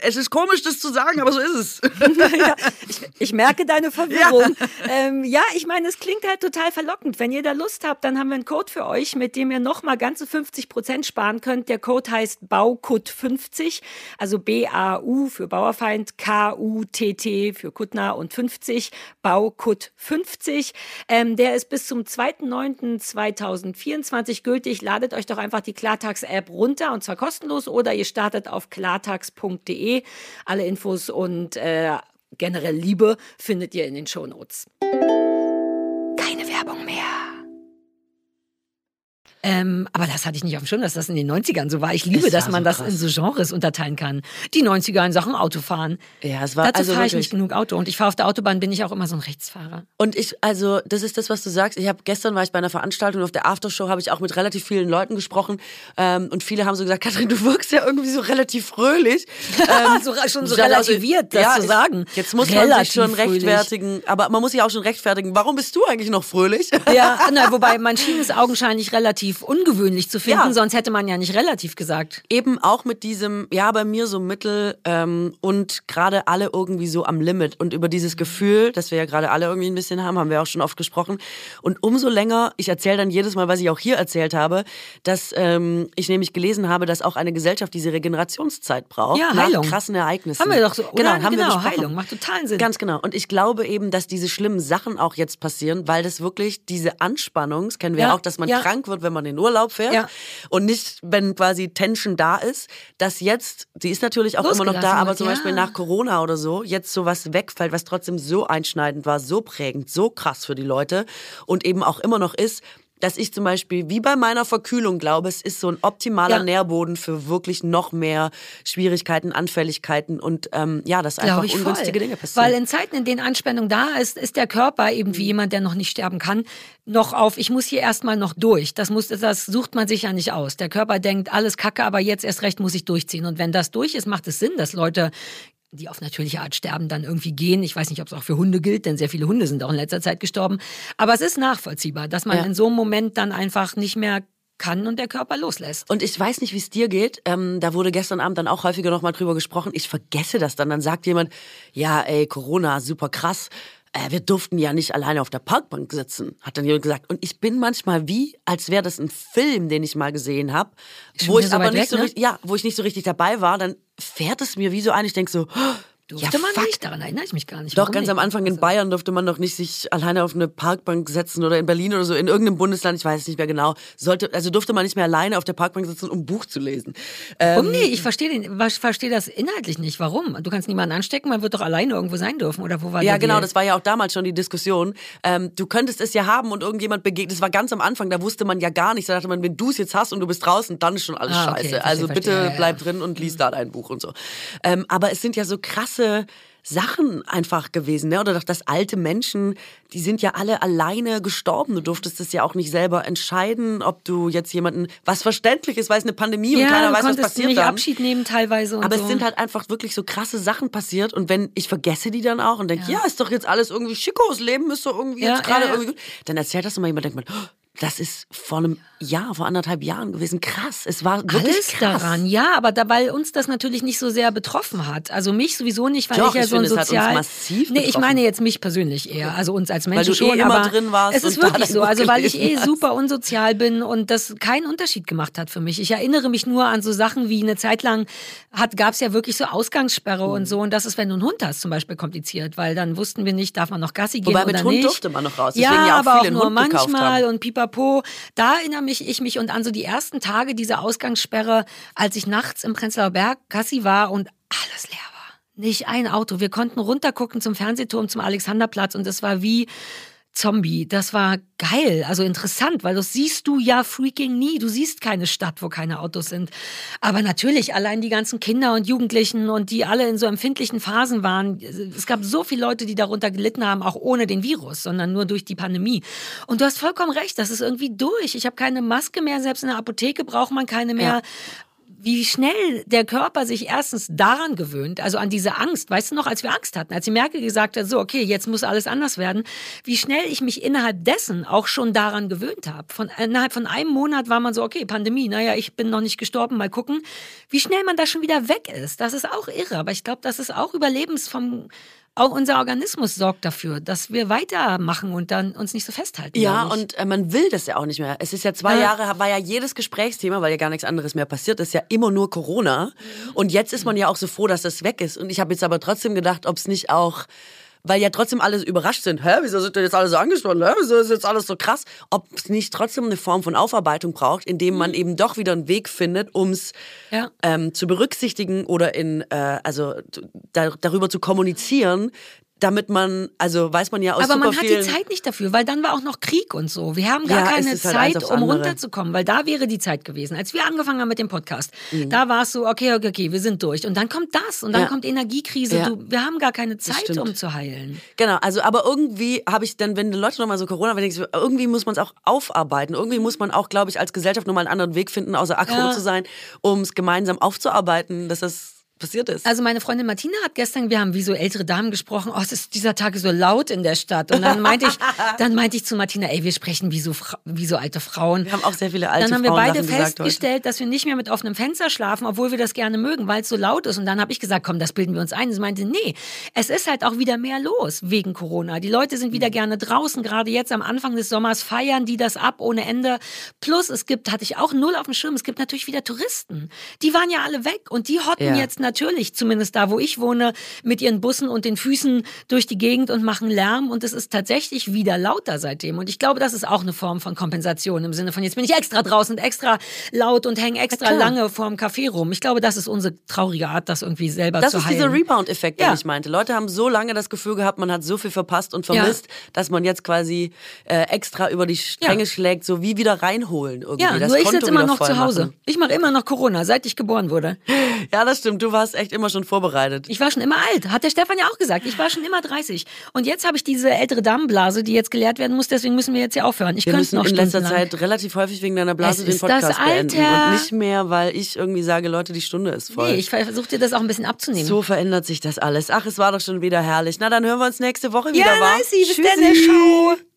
es ist komisch, das zu sagen, aber so ist es. ja, ich, ich, merke deine Verwirrung. Ja. Ähm, ja, ich meine, es klingt halt total verlockend. Wenn ihr da Lust habt, dann haben wir einen Code für euch, mit dem ihr nochmal ganze 50 Prozent sparen könnt. Der Code heißt BAUKUT50, also B-A-U für Bauerfeind, K-U-T-T für Kuttner und 50, BAUKUT50. Ähm, der ist bis zum 2.9.2024 gültig. Ladet euch doch einfach die Klartax-App runter und zwar kostenlos oder ihr startet auf klartax.de www.liebe.de. Alle Infos und äh, generell Liebe findet ihr in den Shownotes. Keine Ähm, aber das hatte ich nicht auf dem Schirm, dass das in den 90ern so war. Ich liebe, das dass man so das in so Genres unterteilen kann. Die 90er in Sachen Autofahren. Ja, es war Dazu also fahre ich nicht genug Auto. Und ich fahre auf der Autobahn, bin ich auch immer so ein Rechtsfahrer. Und ich, also, das ist das, was du sagst. Ich habe gestern war ich bei einer Veranstaltung auf der Aftershow habe ich auch mit relativ vielen Leuten gesprochen. Ähm, und viele haben so gesagt, Katrin, du wirkst ja irgendwie so relativ fröhlich. Ähm, so, schon so relativiert, das ja, zu sagen. Jetzt muss relativ man sich schon rechtfertigen. Fröhlich. Aber man muss sich auch schon rechtfertigen. Warum bist du eigentlich noch fröhlich? Ja, na, wobei man schien es augenscheinlich relativ relativ ungewöhnlich zu finden, ja. sonst hätte man ja nicht relativ gesagt. Eben auch mit diesem, ja, bei mir so Mittel ähm, und gerade alle irgendwie so am Limit. Und über dieses Gefühl, das wir ja gerade alle irgendwie ein bisschen haben, haben wir auch schon oft gesprochen. Und umso länger, ich erzähle dann jedes Mal, was ich auch hier erzählt habe, dass ähm, ich nämlich gelesen habe, dass auch eine Gesellschaft diese Regenerationszeit braucht. Ja, Heilung. Nach krassen Ereignissen. Haben wir doch so? Genau, haben genau, wir besprochen. Heilung, macht totalen Sinn. Ganz genau. Und ich glaube eben, dass diese schlimmen Sachen auch jetzt passieren, weil das wirklich diese Anspannung, das kennen wir ja, auch, dass man ja. krank wird, wenn man in Urlaub fährt ja. und nicht, wenn quasi Tension da ist, dass jetzt, sie ist natürlich auch immer noch da, aber zum ja. Beispiel nach Corona oder so, jetzt sowas wegfällt, was trotzdem so einschneidend war, so prägend, so krass für die Leute und eben auch immer noch ist, dass ich zum Beispiel, wie bei meiner Verkühlung glaube, es ist so ein optimaler ja. Nährboden für wirklich noch mehr Schwierigkeiten, Anfälligkeiten und ähm, ja, dass einfach ungünstige Dinge passieren. Weil in Zeiten, in denen Anspannung da ist, ist der Körper eben wie jemand, der noch nicht sterben kann, noch auf, ich muss hier erstmal noch durch. Das, muss, das sucht man sich ja nicht aus. Der Körper denkt, alles kacke, aber jetzt erst recht muss ich durchziehen. Und wenn das durch ist, macht es Sinn, dass Leute die auf natürliche Art sterben, dann irgendwie gehen. Ich weiß nicht, ob es auch für Hunde gilt, denn sehr viele Hunde sind auch in letzter Zeit gestorben. Aber es ist nachvollziehbar, dass man ja. in so einem Moment dann einfach nicht mehr kann und der Körper loslässt. Und ich weiß nicht, wie es dir geht. Ähm, da wurde gestern Abend dann auch häufiger nochmal drüber gesprochen. Ich vergesse das dann. Dann sagt jemand, ja, ey, Corona, super krass äh, wir durften ja nicht alleine auf der Parkbank sitzen, hat dann jemand gesagt. Und ich bin manchmal wie, als wäre das ein Film, den ich mal gesehen habe, wo ich so aber nicht weg, so ne? richtig, ja, wo ich nicht so richtig dabei war, dann fährt es mir wie so ein, ich denke so, oh, Durfte ja, man fuck. nicht? Daran erinnere ich mich gar nicht. Doch, Warum ganz nicht? am Anfang in also Bayern durfte man doch nicht sich alleine auf eine Parkbank setzen oder in Berlin oder so, in irgendeinem Bundesland, ich weiß es nicht mehr genau. Sollte, also durfte man nicht mehr alleine auf der Parkbank sitzen, um ein Buch zu lesen. Ähm, nee, ich verstehe versteh das inhaltlich nicht. Warum? Du kannst niemanden anstecken, man wird doch alleine irgendwo sein dürfen, oder wo war Ja, genau, Deal? das war ja auch damals schon die Diskussion. Ähm, du könntest es ja haben und irgendjemand begegnet. Das war ganz am Anfang, da wusste man ja gar nichts. Da dachte man, wenn du es jetzt hast und du bist draußen, dann ist schon alles ah, okay, scheiße. Also bitte verstehe, bleib ja. drin und lies da dein Buch und so. Ähm, aber es sind ja so krasse Sachen einfach gewesen. Ne? Oder doch, dass alte Menschen, die sind ja alle alleine gestorben. Du durftest es ja auch nicht selber entscheiden, ob du jetzt jemanden, was verständlich ist, weil es eine Pandemie ja, und keiner weiß, was passiert nicht dann. Abschied nehmen teilweise. Aber so. es sind halt einfach wirklich so krasse Sachen passiert. Und wenn ich vergesse die dann auch und denke, ja. ja. ist doch jetzt alles irgendwie schicko, das Leben ist doch irgendwie ja, jetzt gerade irgendwie gut. Dann erzählt das immer jemand, denkt man, oh, das ist vor einem Jahr, vor anderthalb Jahren gewesen. Krass. Es war wirklich Alles krass. daran, ja, aber da, weil uns das natürlich nicht so sehr betroffen hat. Also mich sowieso nicht, weil Doch, ich ja ich so ein finde, uns sozial. massiv nee, ich meine jetzt mich persönlich eher, also uns als Menschen du eh schon. immer aber drin warst es ist wirklich so, also weil ich eh hast. super unsozial bin und das keinen Unterschied gemacht hat für mich. Ich erinnere mich nur an so Sachen wie eine Zeit lang hat gab es ja wirklich so Ausgangssperre Mhm. und so und das ist, wenn du einen Hund hast, zum Beispiel kompliziert, weil dann wussten wir nicht, darf man noch Gassi gehen Wobei oder mit Hund nicht. durfte man noch raus, Ja, ja auch aber auch nur Hund manchmal und pipapo. Da erinnere mich ich mich und an so die ersten Tage dieser Ausgangssperre, als ich nachts im Prenzlauer Berg Gassi war und alles leer war. Nicht ein Auto. Wir konnten runtergucken zum Fernsehturm, zum Alexanderplatz und es war wie Zombie. Das war geil, also interessant, weil das siehst du ja freaking nie. Du siehst keine Stadt, wo keine Autos sind. Aber natürlich, allein die ganzen Kinder und Jugendlichen und die alle in so empfindlichen Phasen waren. Es gab so viele Leute, die darunter gelitten haben, auch ohne den Virus, sondern nur durch die Pandemie. Und du hast vollkommen recht, das ist irgendwie durch. Ich habe keine Maske mehr, selbst in der Apotheke braucht man keine mehr. Ja. Wie schnell der Körper sich erstens daran gewöhnt, also an diese Angst. Weißt du noch, als wir Angst hatten, als die Merkel gesagt hat, so, okay, jetzt muss alles anders werden, wie schnell ich mich innerhalb dessen auch schon daran gewöhnt habe. Von, innerhalb von einem Monat war man so, okay, Pandemie, naja, ich bin noch nicht gestorben, mal gucken, wie schnell man da schon wieder weg ist. Das ist auch irre, aber ich glaube, das ist auch Überlebens vom, auch unser Organismus sorgt dafür, dass wir weitermachen und dann uns nicht so festhalten. Ja, und äh, man will das ja auch nicht mehr. Es ist ja zwei Ja. Jahre, war ja jedes Gesprächsthema, weil ja gar nichts anderes mehr passiert ist, ja immer nur Corona. Und jetzt ist man ja auch so froh, dass das weg ist. Und ich habe jetzt aber trotzdem gedacht, ob es nicht auch, weil ja trotzdem alle überrascht sind, hä, wieso sind denn jetzt alle so angespannt, hä, wieso ist jetzt alles so krass, ob es nicht trotzdem eine Form von Aufarbeitung braucht, indem man eben doch wieder einen Weg findet, um es Ja. ähm, zu berücksichtigen oder in, äh, also da, darüber zu kommunizieren, damit man, also weiß man ja aus Aber man hat die. Zeit nicht dafür, weil dann war auch noch Krieg und so. Wir haben gar Ja, keine halt Zeit, um andere. runterzukommen, weil da wäre die Zeit gewesen. Als wir angefangen haben mit dem Podcast, Mhm. da war es so, okay, okay, okay, wir sind durch. Und dann kommt das und dann Ja. kommt Energiekrise. Ja. Du, wir haben gar keine Zeit, um zu heilen. Genau, also aber irgendwie habe ich dann, wenn die Leute nochmal so Corona, wenn ich irgendwie muss man es auch aufarbeiten. Irgendwie muss man auch, glaube ich, als Gesellschaft nochmal einen anderen Weg finden, außer Ja. zu sein, um es gemeinsam aufzuarbeiten, dass das passiert ist. Also meine Freundin Martina hat gestern, wir haben wie so ältere Damen gesprochen, oh, es ist dieser Tag so laut in der Stadt. Und dann meinte ich, dann meinte ich zu Martina, ey, wir sprechen wie so, wie so alte Frauen. wir haben auch sehr viele alte Dann haben wir Frauen beide gesagt heute. festgestellt, dass wir nicht mehr mit offenem Fenster schlafen, obwohl wir das gerne mögen, weil es so laut ist. Und dann habe ich gesagt, komm, das bilden wir uns ein. Sie meinte, nee, es ist halt auch wieder mehr los wegen Corona. Die Leute sind Mhm. wieder gerne draußen. Gerade jetzt am Anfang des Sommers feiern die das ab ohne Ende. Plus, es gibt, hatte ich auch null auf dem Schirm, es gibt natürlich wieder Touristen. Die waren ja alle weg und die hotten Ja. jetzt natürlich, zumindest da, wo ich wohne, mit ihren Bussen und den Füßen durch die Gegend und machen Lärm. Und es ist tatsächlich wieder lauter seitdem. Und ich glaube, das ist auch eine Form von Kompensation im Sinne von, jetzt bin ich extra draußen und extra laut und hänge extra klar. lange vorm Café rum. Ich glaube, das ist unsere traurige Art, das irgendwie selber Das zu ist heilen. dieser Rebound-Effekt, den Ja. ich meinte. Leute haben so lange das Gefühl gehabt, man hat so viel verpasst und vermisst, dass man jetzt quasi äh, extra über die Stränge Ja. schlägt, so wie wieder reinholen irgendwie. ja, das nur ich sitze immer noch zu Hause. machen. Ich mache immer noch Corona, seit ich geboren wurde. Ja, das stimmt. Du warst echt immer schon vorbereitet. Ich war schon immer alt, hat der Stefan ja auch gesagt. Ich war schon immer 30. Und jetzt habe ich diese ältere Damenblase, die jetzt geleert werden muss, deswegen müssen wir jetzt ja aufhören. Ich Wir könnte noch in letzter. Zeit relativ häufig wegen deiner Blase Es den Podcast beenden. Und nicht mehr, weil ich irgendwie sage, Leute, die Stunde ist voll. Nee, ich versuche dir das auch ein bisschen abzunehmen. so verändert sich das alles. Ach, es war doch schon wieder herrlich. Na, dann hören wir uns nächste Woche ja, wieder, wa? nice, bis Tschüssi. dann, Schau.